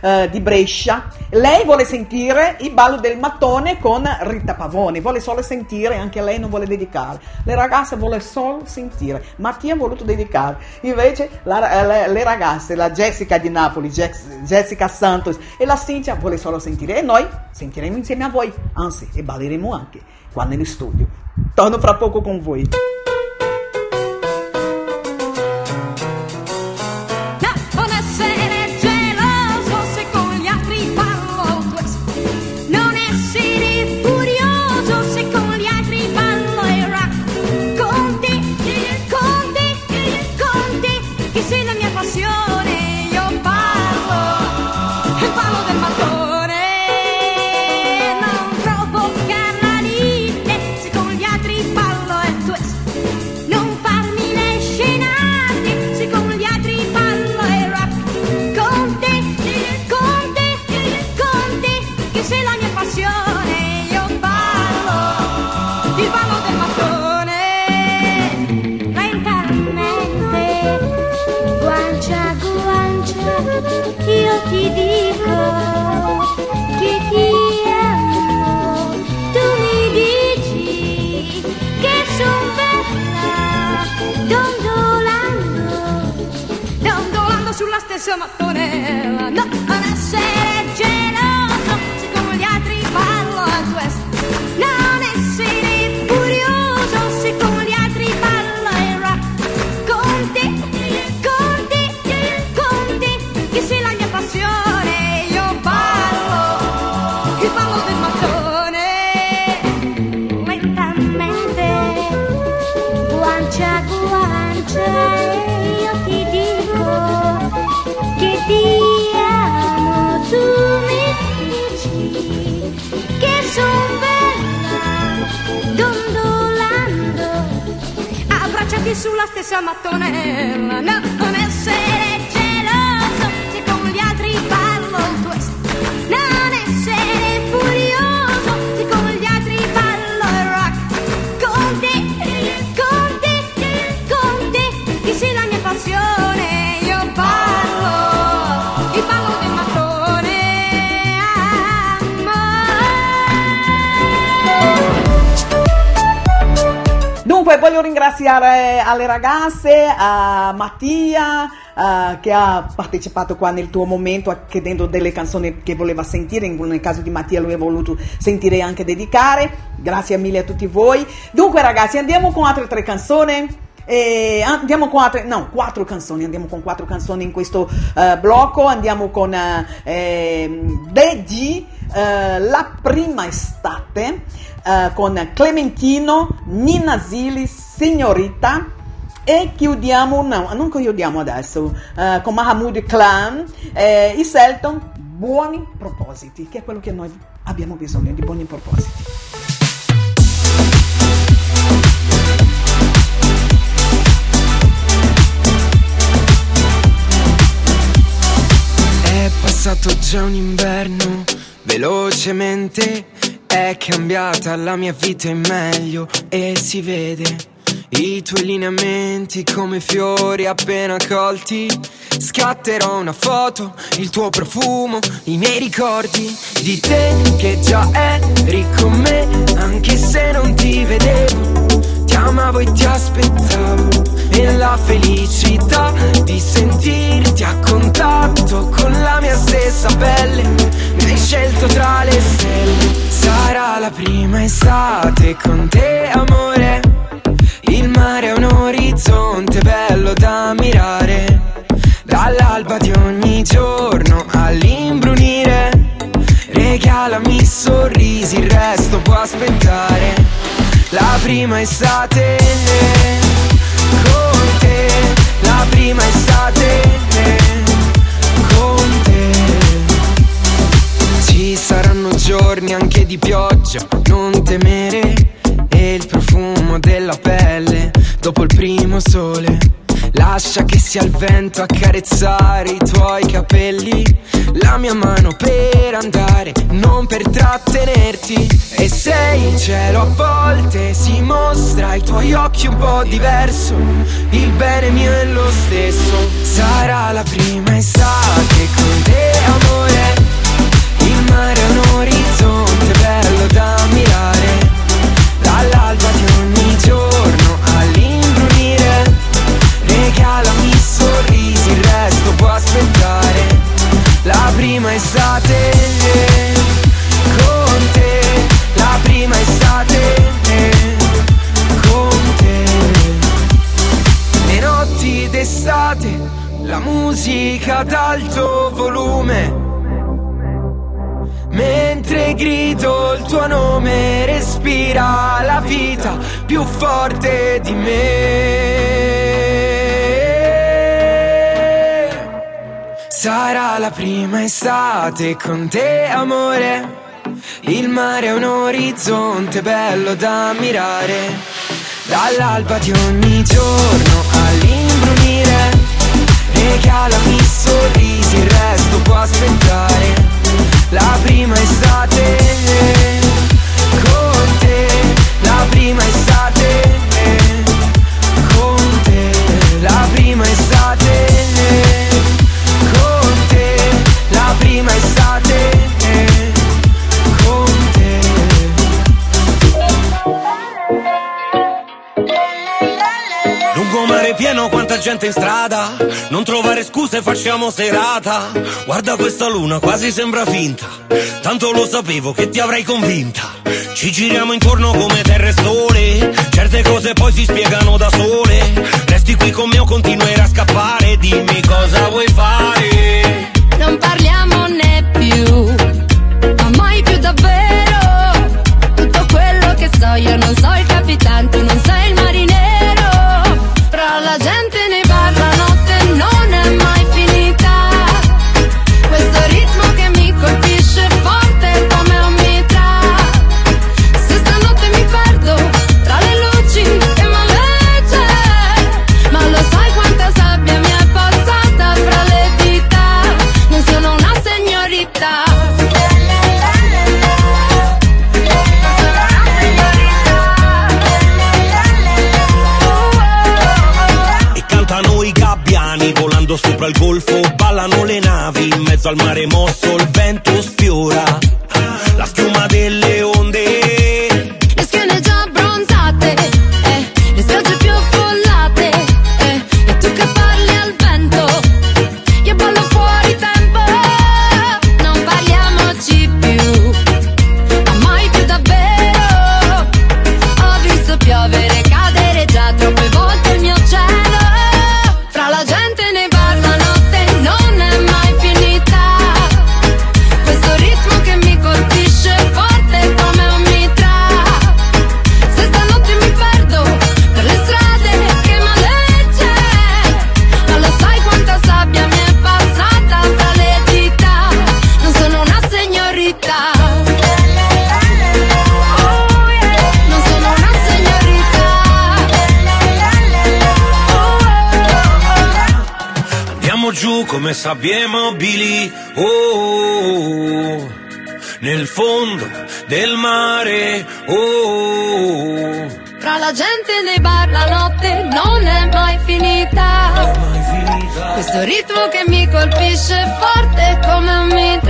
eh, di Brescia. Lei vuole sentire il ballo del mattone con Rita Pavone, vuole solo sentire, anche lei non vuole dedicare. Le ragazze vuole solo sentire. Mattia ha voluto dedicare. Invece la- eh, le, le ragazze, la Jessica di Napoli, Jessica Santos e la Cinzia vuole solo sentire. E noi sentiremo insieme a voi, anzi, e balleremo anche qua nello studio. Torno fra poco con voi. Dondolando sulla stessa mattonella. No, sulla stessa mattonella, no, non essere voglio ringraziare alle ragazze, a Mattia eh, che ha partecipato qua nel tuo momento chiedendo delle canzoni che voleva sentire, nel caso di Mattia lui ha voluto sentire e anche dedicare, grazie mille a tutti voi. Dunque ragazzi andiamo con altre tre canzoni. E andiamo con altre, no, quattro canzoni, andiamo con quattro canzoni in questo eh, blocco, andiamo con eh, ehm, DG, eh, La prima estate, con Clementino, Nina Zilli, Signorita e chiudiamo, no, non chiudiamo adesso, eh, con Mahmoud Clan eh, i Selton, Buoni propositi, che è quello che noi abbiamo bisogno di buoni propositi. È passato già un inverno, velocemente è cambiata la mia vita in meglio e si vede i tuoi lineamenti come fiori appena colti. Scatterò una foto, il tuo profumo, i miei ricordi di te che già eri con me, anche se non ti vedevo. Ti amavo e ti aspettavo e la felicità di sentirti a contatto con la mia stessa pelle. Mi hai scelto tra le stelle, sarà la prima estate con te amore. Il mare è un orizzonte bello da ammirare, dall'alba di ogni giorno all'imbrunire. Regalami sorrisi, il resto può aspettare. La prima estate con te, la prima estate con te. Ci saranno giorni anche di pioggia, non temere. E il profumo della pelle dopo il primo sole. Lascia che sia il vento a carezzare i tuoi capelli. La mia mano per andare, non per trattenerti. E sei il cielo a volte si mostra ai tuoi occhi un po' diverso. Il bene mio è lo stesso. Sarà la prima estate con te, amore. Ad alto volume Mentre grido il tuo nome respira la vita più forte di me. Sarà la prima estate con te amore. Il mare è un orizzonte bello da ammirare. Dall'alba di ogni giorno all'imbrunire. Regalami sorrisi, resto può aspettare. La prima estate con te, la prima estate con te, la prima estate Pieno, quanta gente in strada. Non trovare scuse, facciamo serata. Guarda questa luna, quasi sembra finta. Tanto lo sapevo che ti avrei convinta. Ci giriamo intorno come terra e sole. Certe cose poi si spiegano da sole. Resti qui con me o continuerai a scappare. Dimmi cosa vuoi fare. Non parliamone al mare mosso. Il vento sabbie mobili. Oh, oh, oh. nel fondo del mare. Oh. Tra la gente nei bar la notte non è mai finita. Questo ritmo che mi colpisce forte come un mitra.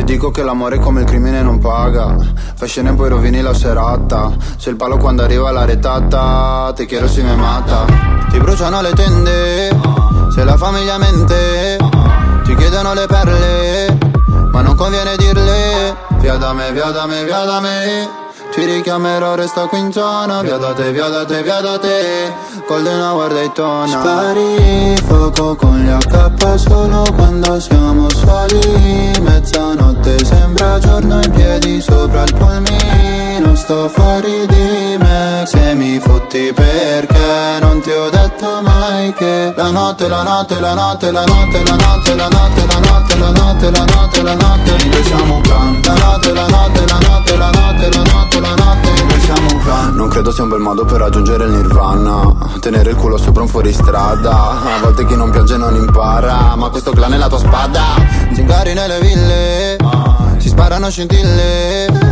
Ti dico che l'amore come il crimine non paga. Fai scena e poi rovini la serata. Se il palo quando arriva la retata Te quiero si me mata Ti bruciano le tende Se la famiglia mente. Ti chiedono le perle Ma non conviene dirle. Via da me, via da me, via da me. Ti richiamerò, resta qui in zona. Via da te, via da te, via da te Golden Hour Daytona Spari fuoco con gli AK solo quando siamo soli. Mezzanotte sembra giorno in piedi sopra il polmino Sto fuori di me Se mi fotti perché non ti ho detto mai che La notte, la notte, la notte, la notte, la notte, la notte, la notte, la notte, la notte, la notte Noi siamo un clan La notte, la notte, la notte, la notte, la notte, la notte Noi siamo un clan Non credo sia un bel modo per raggiungere il nirvana Tenere il culo sopra un fuoristrada A volte chi non piange non impara Ma questo clan è la tua spada Zingari nelle ville Si sparano scintille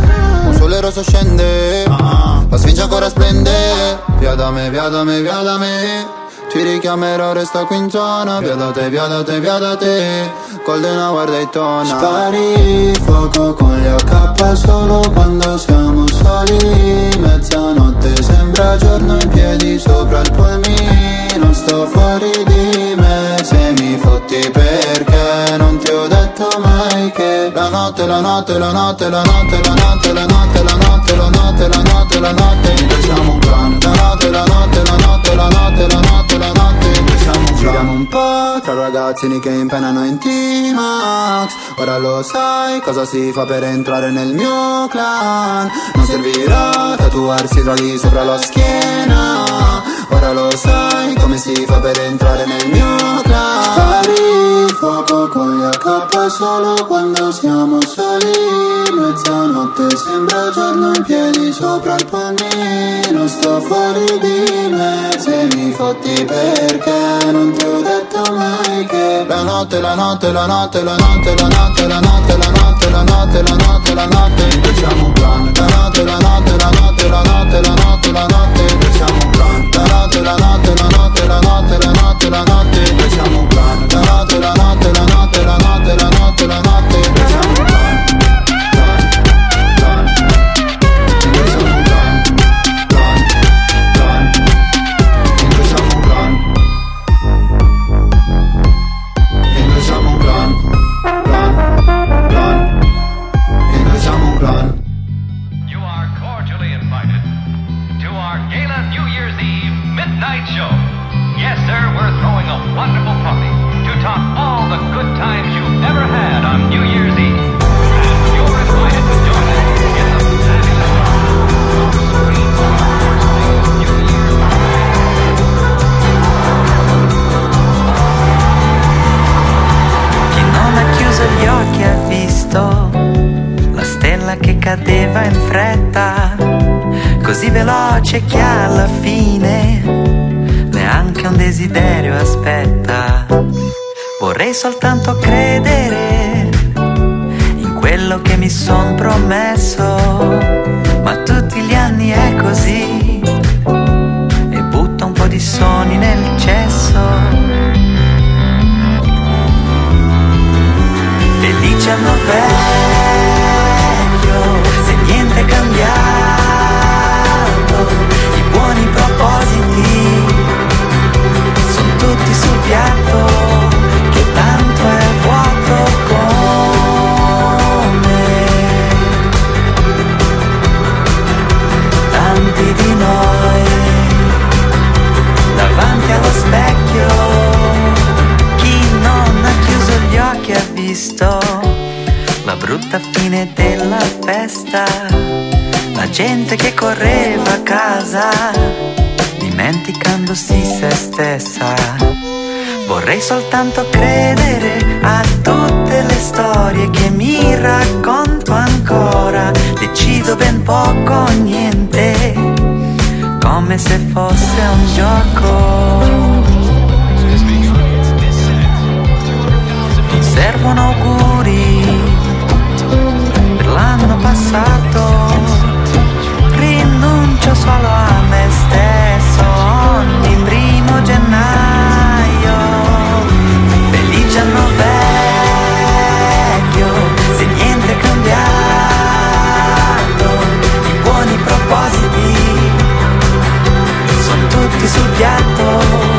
sole rosso scende. La sfinge ancora splende. Via da me, via da me, via da me. Ti richiamerò, resta qui in zona. Via da te, via da te, via da te. Golden Hour Daytona Spari fuoco con gli AK solo quando siamo soli. Mezzanotte sembra giorno in piedi sopra il polmino Sto fuori di me fotti perché Non ti ho detto mai che La notte, la notte, la notte, la notte, la notte, la notte, la notte, la notte, la notte, la notte Noi siamo un clan La notte, la notte, la notte, la notte, la notte, la notte siamo un clan Giriamo un po' tra ragazzini che impenano in T-Max Ora lo sai cosa si fa per entrare nel mio clan Non servirà tatuarsi draghi sopra la schiena Ora lo sai come si fa per entrare nel mio clan Spari fuoco con gli AK solo quando siamo soli Mezzanotte sembra giorno in piedi sopra il polmino Sto fuori di me se mi fotti perché non ti ho detto mai che La notte, la notte, la notte, la notte, la notte, la notte, la notte, la notte, la notte, la notte Facciamo un plan La notte, la notte, la notte, la notte, la notte, la notte Facciamo un plan La notte, la notte, la notte, la notte, la notte, la notte Facciamo un plan La notte, la notte, la notte, la notte, la notte, la notte cadeva in fretta, così veloce che alla fine neanche un desiderio aspetta. Vorrei soltanto credere in quello che mi son promesso, ma tutti gli anni è così e butta un po' di sogni nel cesso. Felice vecchio, se niente cambiato, i buoni propositi sono tutti sul piatto, brutta fine della festa, la gente che correva a casa, dimenticandosi se stessa. Vorrei soltanto credere a tutte le storie che mi racconto ancora, decido ben poco o niente, come se fosse un gioco. Non servono auguri passato. Rinuncio solo a me stesso ogni primo gennaio. Felice anno vecchio, se niente è cambiato. I buoni propositi sono tutti sul piatto.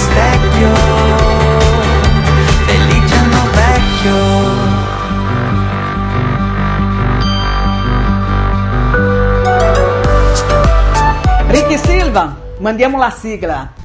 Specchio felice anno vecchio Ricky Silva, mandiamo la sigla.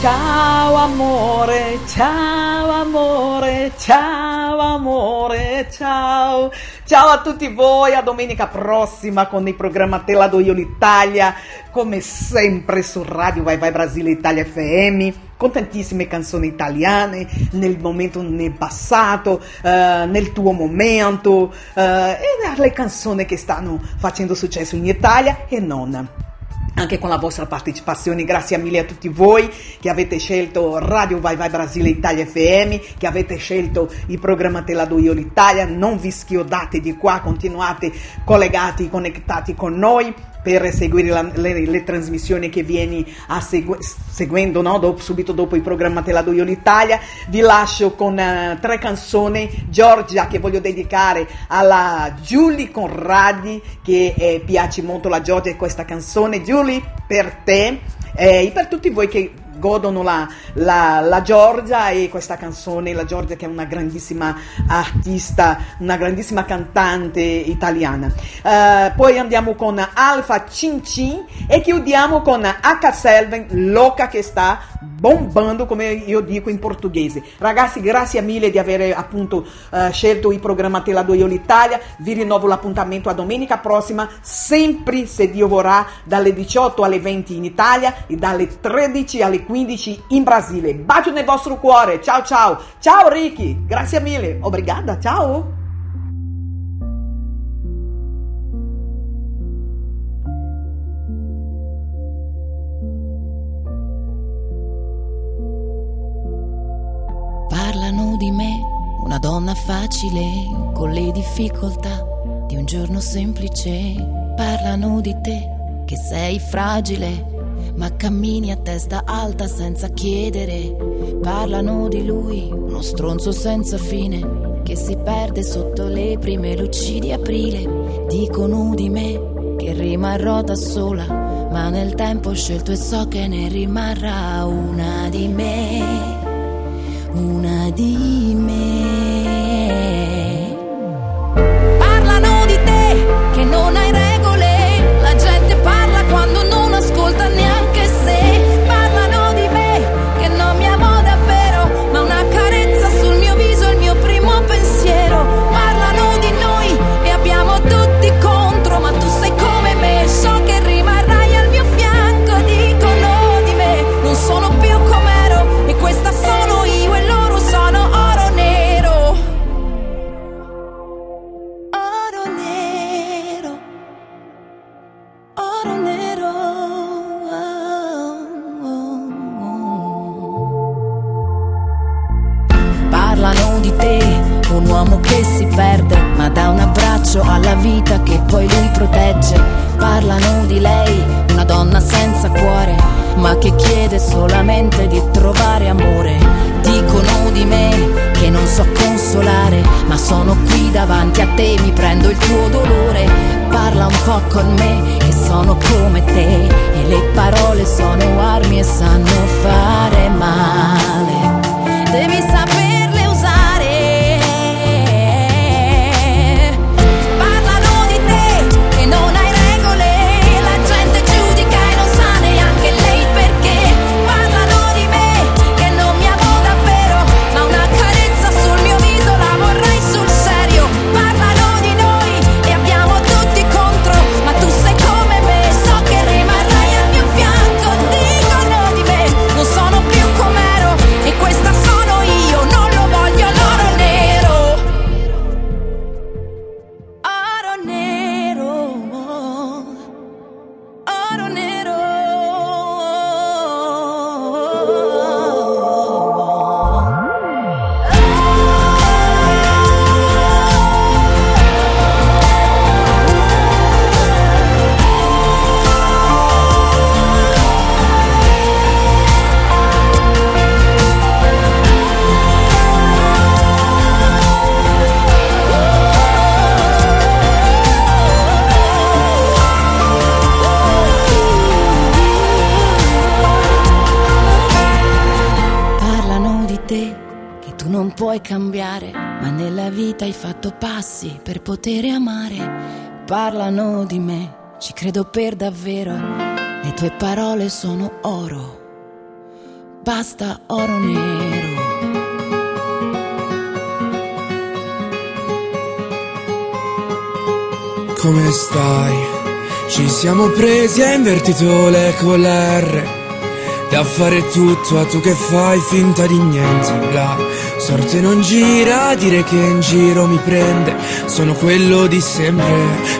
Ciao amore, ciao amore, ciao amore, Ciao ciao a tutti voi, a domenica prossima con il programma Tela do Io l'Italia, come sempre su Radio Vai Vai Brasile Italia FM. con tantissime canzoni italiane nel momento nel passato, eh, nel tuo momento eh, e le canzoni che stanno facendo successo in Italia e non anche con la vostra partecipazione. Grazie mille a tutti voi che avete scelto Radio Vai Vai Brasile Italia FM, che avete scelto il programma Te la do io l'Italia. Non vi schiodate di qua, continuate collegati, connettati con noi per seguire la- le, le trasmissioni che vieni a segu- seguendo no? Dopo- subito dopo il programma Te la do io l'Italia. Vi lascio con eh, tre canzoni. Giorgia che voglio dedicare alla Giulia Conradi che eh, piace molto la Giorgia e questa canzone. Giulia, per te eh, e per tutti voi che godono la, la, la Giorgia e questa canzone, la Giorgia che è una grandissima artista, una grandissima cantante italiana. Eh, poi andiamo con Alfa Cin Cin e chiudiamo con H. Selven, Loca che sta bombando come io dico in portoghese. Ragazzi, grazie mille di aver appunto eh, scelto il programma Te la do io l'Italia. Vi rinnovo l'appuntamento a domenica prossima, sempre se Dio vorrà, dalle 18 alle 20 in Italia e dalle 13 alle 15 in Brasile. Bacio nel vostro cuore. Ciao ciao. Ciao Ricky. Grazie mille. Obrigada. Ciao. Parlano di me, una donna facile, con le difficoltà di un giorno semplice. Parlano di te, che sei fragile, ma cammini a testa alta senza chiedere. Parlano di lui, uno stronzo senza fine, che si perde sotto le prime luci di aprile. Dicono di me che rimarrò da sola, ma nel tempo ho scelto e so che ne rimarrà una di me una di me. Parlano di te che non hai regole, dà un abbraccio alla vita che poi lui protegge. Parlano di lei, una donna senza cuore, ma che chiede solamente di trovare amore. Dicono di me che non so consolare, ma sono qui davanti a te, mi prendo il tuo dolore. Parla un po' con me, che sono come te, e le parole sono armi e sanno fare credo per davvero, le tue parole sono oro. Basta oro nero. Come stai? Ci siamo presi e invertito le con l'R da fare tutto a tu che fai finta di niente La sorte non gira, dire che in giro mi prende Sono quello di sempre,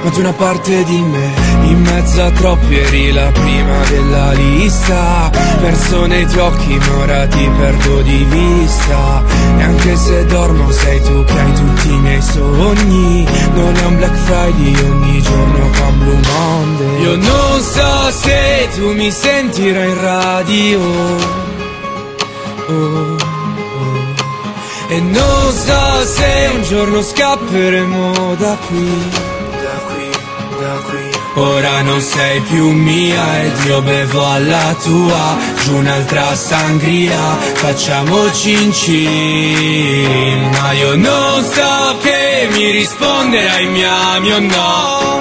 ma tu una parte di me In mezzo a troppi eri la prima della lista. Perso nei tuoi occhi ma ora ti perdo di vista. E anche se dormo sei tu che hai tutti i miei sogni. Non è un Black Friday ogni giorno con Blue Monday. Io non so se tu mi sentirai in radio. Oh, oh. E non so se un giorno scapperemo da qui Ora non sei più mia ed io bevo alla tua. Giù un'altra sangria, facciamo cin cin Ma io non so che mi risponderai mi ami o no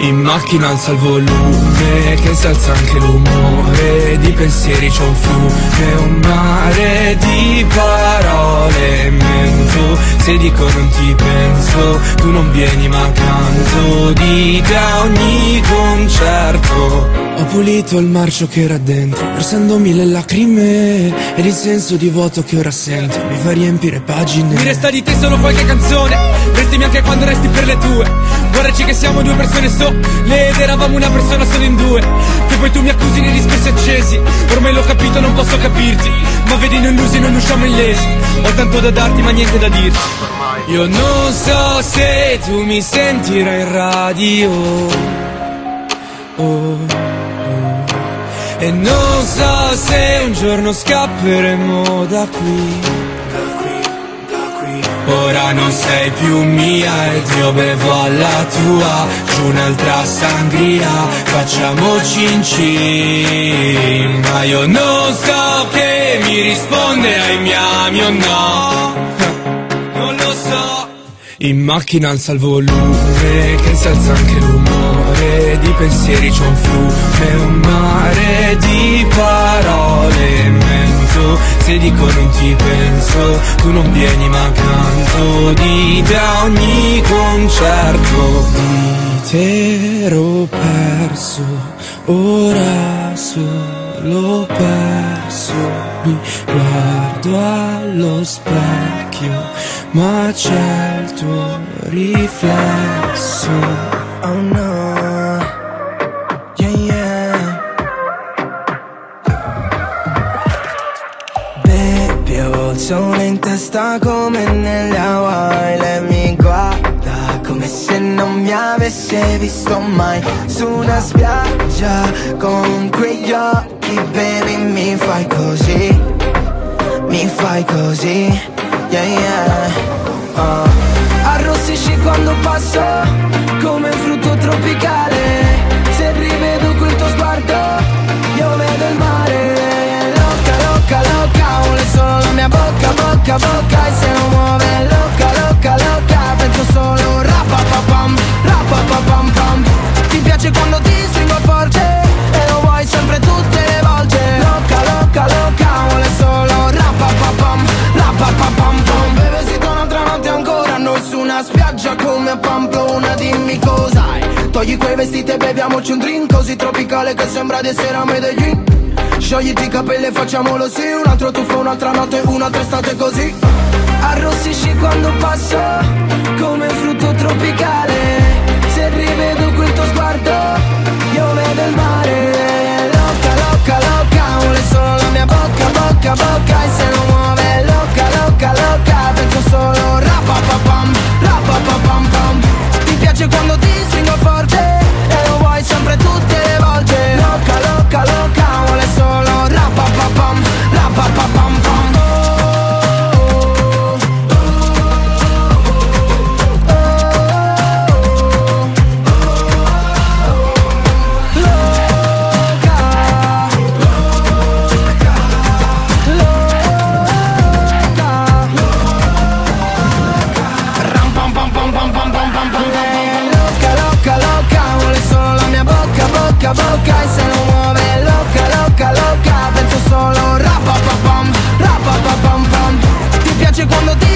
in macchina alza il volume che si alza anche l'umore. Di pensieri c'è un fiume, un mare di parole. Mento, se dico non ti penso, tu non vieni ma canto. Di te a ogni concerto. Ho pulito il marcio che era dentro, versando mille lacrime. Ed il senso di vuoto che ora sento, mi fa riempire pagine. Mi resta di te solo qualche canzone. Restimi anche quando resti per le tue Guardaci che siamo due persone sole ed eravamo una persona solo in due. Che poi tu mi accusi nei discorsi accesi. Ormai l'ho capito non posso capirti. Ma vedi noi illusi non usciamo illesi. Ho tanto da darti ma niente da dirti. Io non so se tu mi sentirai in radio. Oh, oh. E non so se un giorno scapperemo da qui Ora non sei più mia ed io bevo alla tua. Giù un'altra sangria, facciamo cin cin Ma io non so che mi risponderai mi ami o no Non lo In macchina alza il volume che si alza anche l'umore Di pensieri c'è un fiume, un mare di parole mento Se dico non ti penso, tu non vieni ma canto Di te a ogni concerto. Di te ero perso, ora solo perso Mi guardo allo specchio ma c'è il tuo riflesso. Oh no. Yeah yeah. Ho il sole in testa come negli Hawaii Lei mi guarda come se non mi avesse visto mai Su una spiaggia con quegli occhi, baby, mi fai così Mi fai così yeah yeah. Uh. Arrossisci quando passo come un frutto tropicale. Se rivedo quel tuo sguardo io vedo il mare. Loca, loca, loca, vuole solo la mia bocca, bocca, bocca E se non muove. Loca, loca, loca Penso solo. Rapapapam, rapapapam pam. Ti piace quando ti una spiaggia come a Pamplona Dimmi cos'hai Togli quei vestiti e beviamoci un drink Così tropicale che sembra di essere a Medellin Sciogliti i capelli e facciamolo sì Un altro tuffo, un'altra notte, un'altra estate così. Arrossisci quando passo Come frutto tropicale. Se rivedo quel tuo sguardo Io vedo il mare. Loca, loca, loca Vuole solo la mia bocca, bocca, bocca E se non muove loca, loca, loca Penso solo pam Ti piace quando ti stringo forte E lo vuoi sempre tutte le volte. Loca, loca, loca Vuole solo rapapapam, rapapapam pam bocca, bocca, E se non muove loca, loca, loca Penso solo rapapapam, rapapapam pam Ti piace quando ti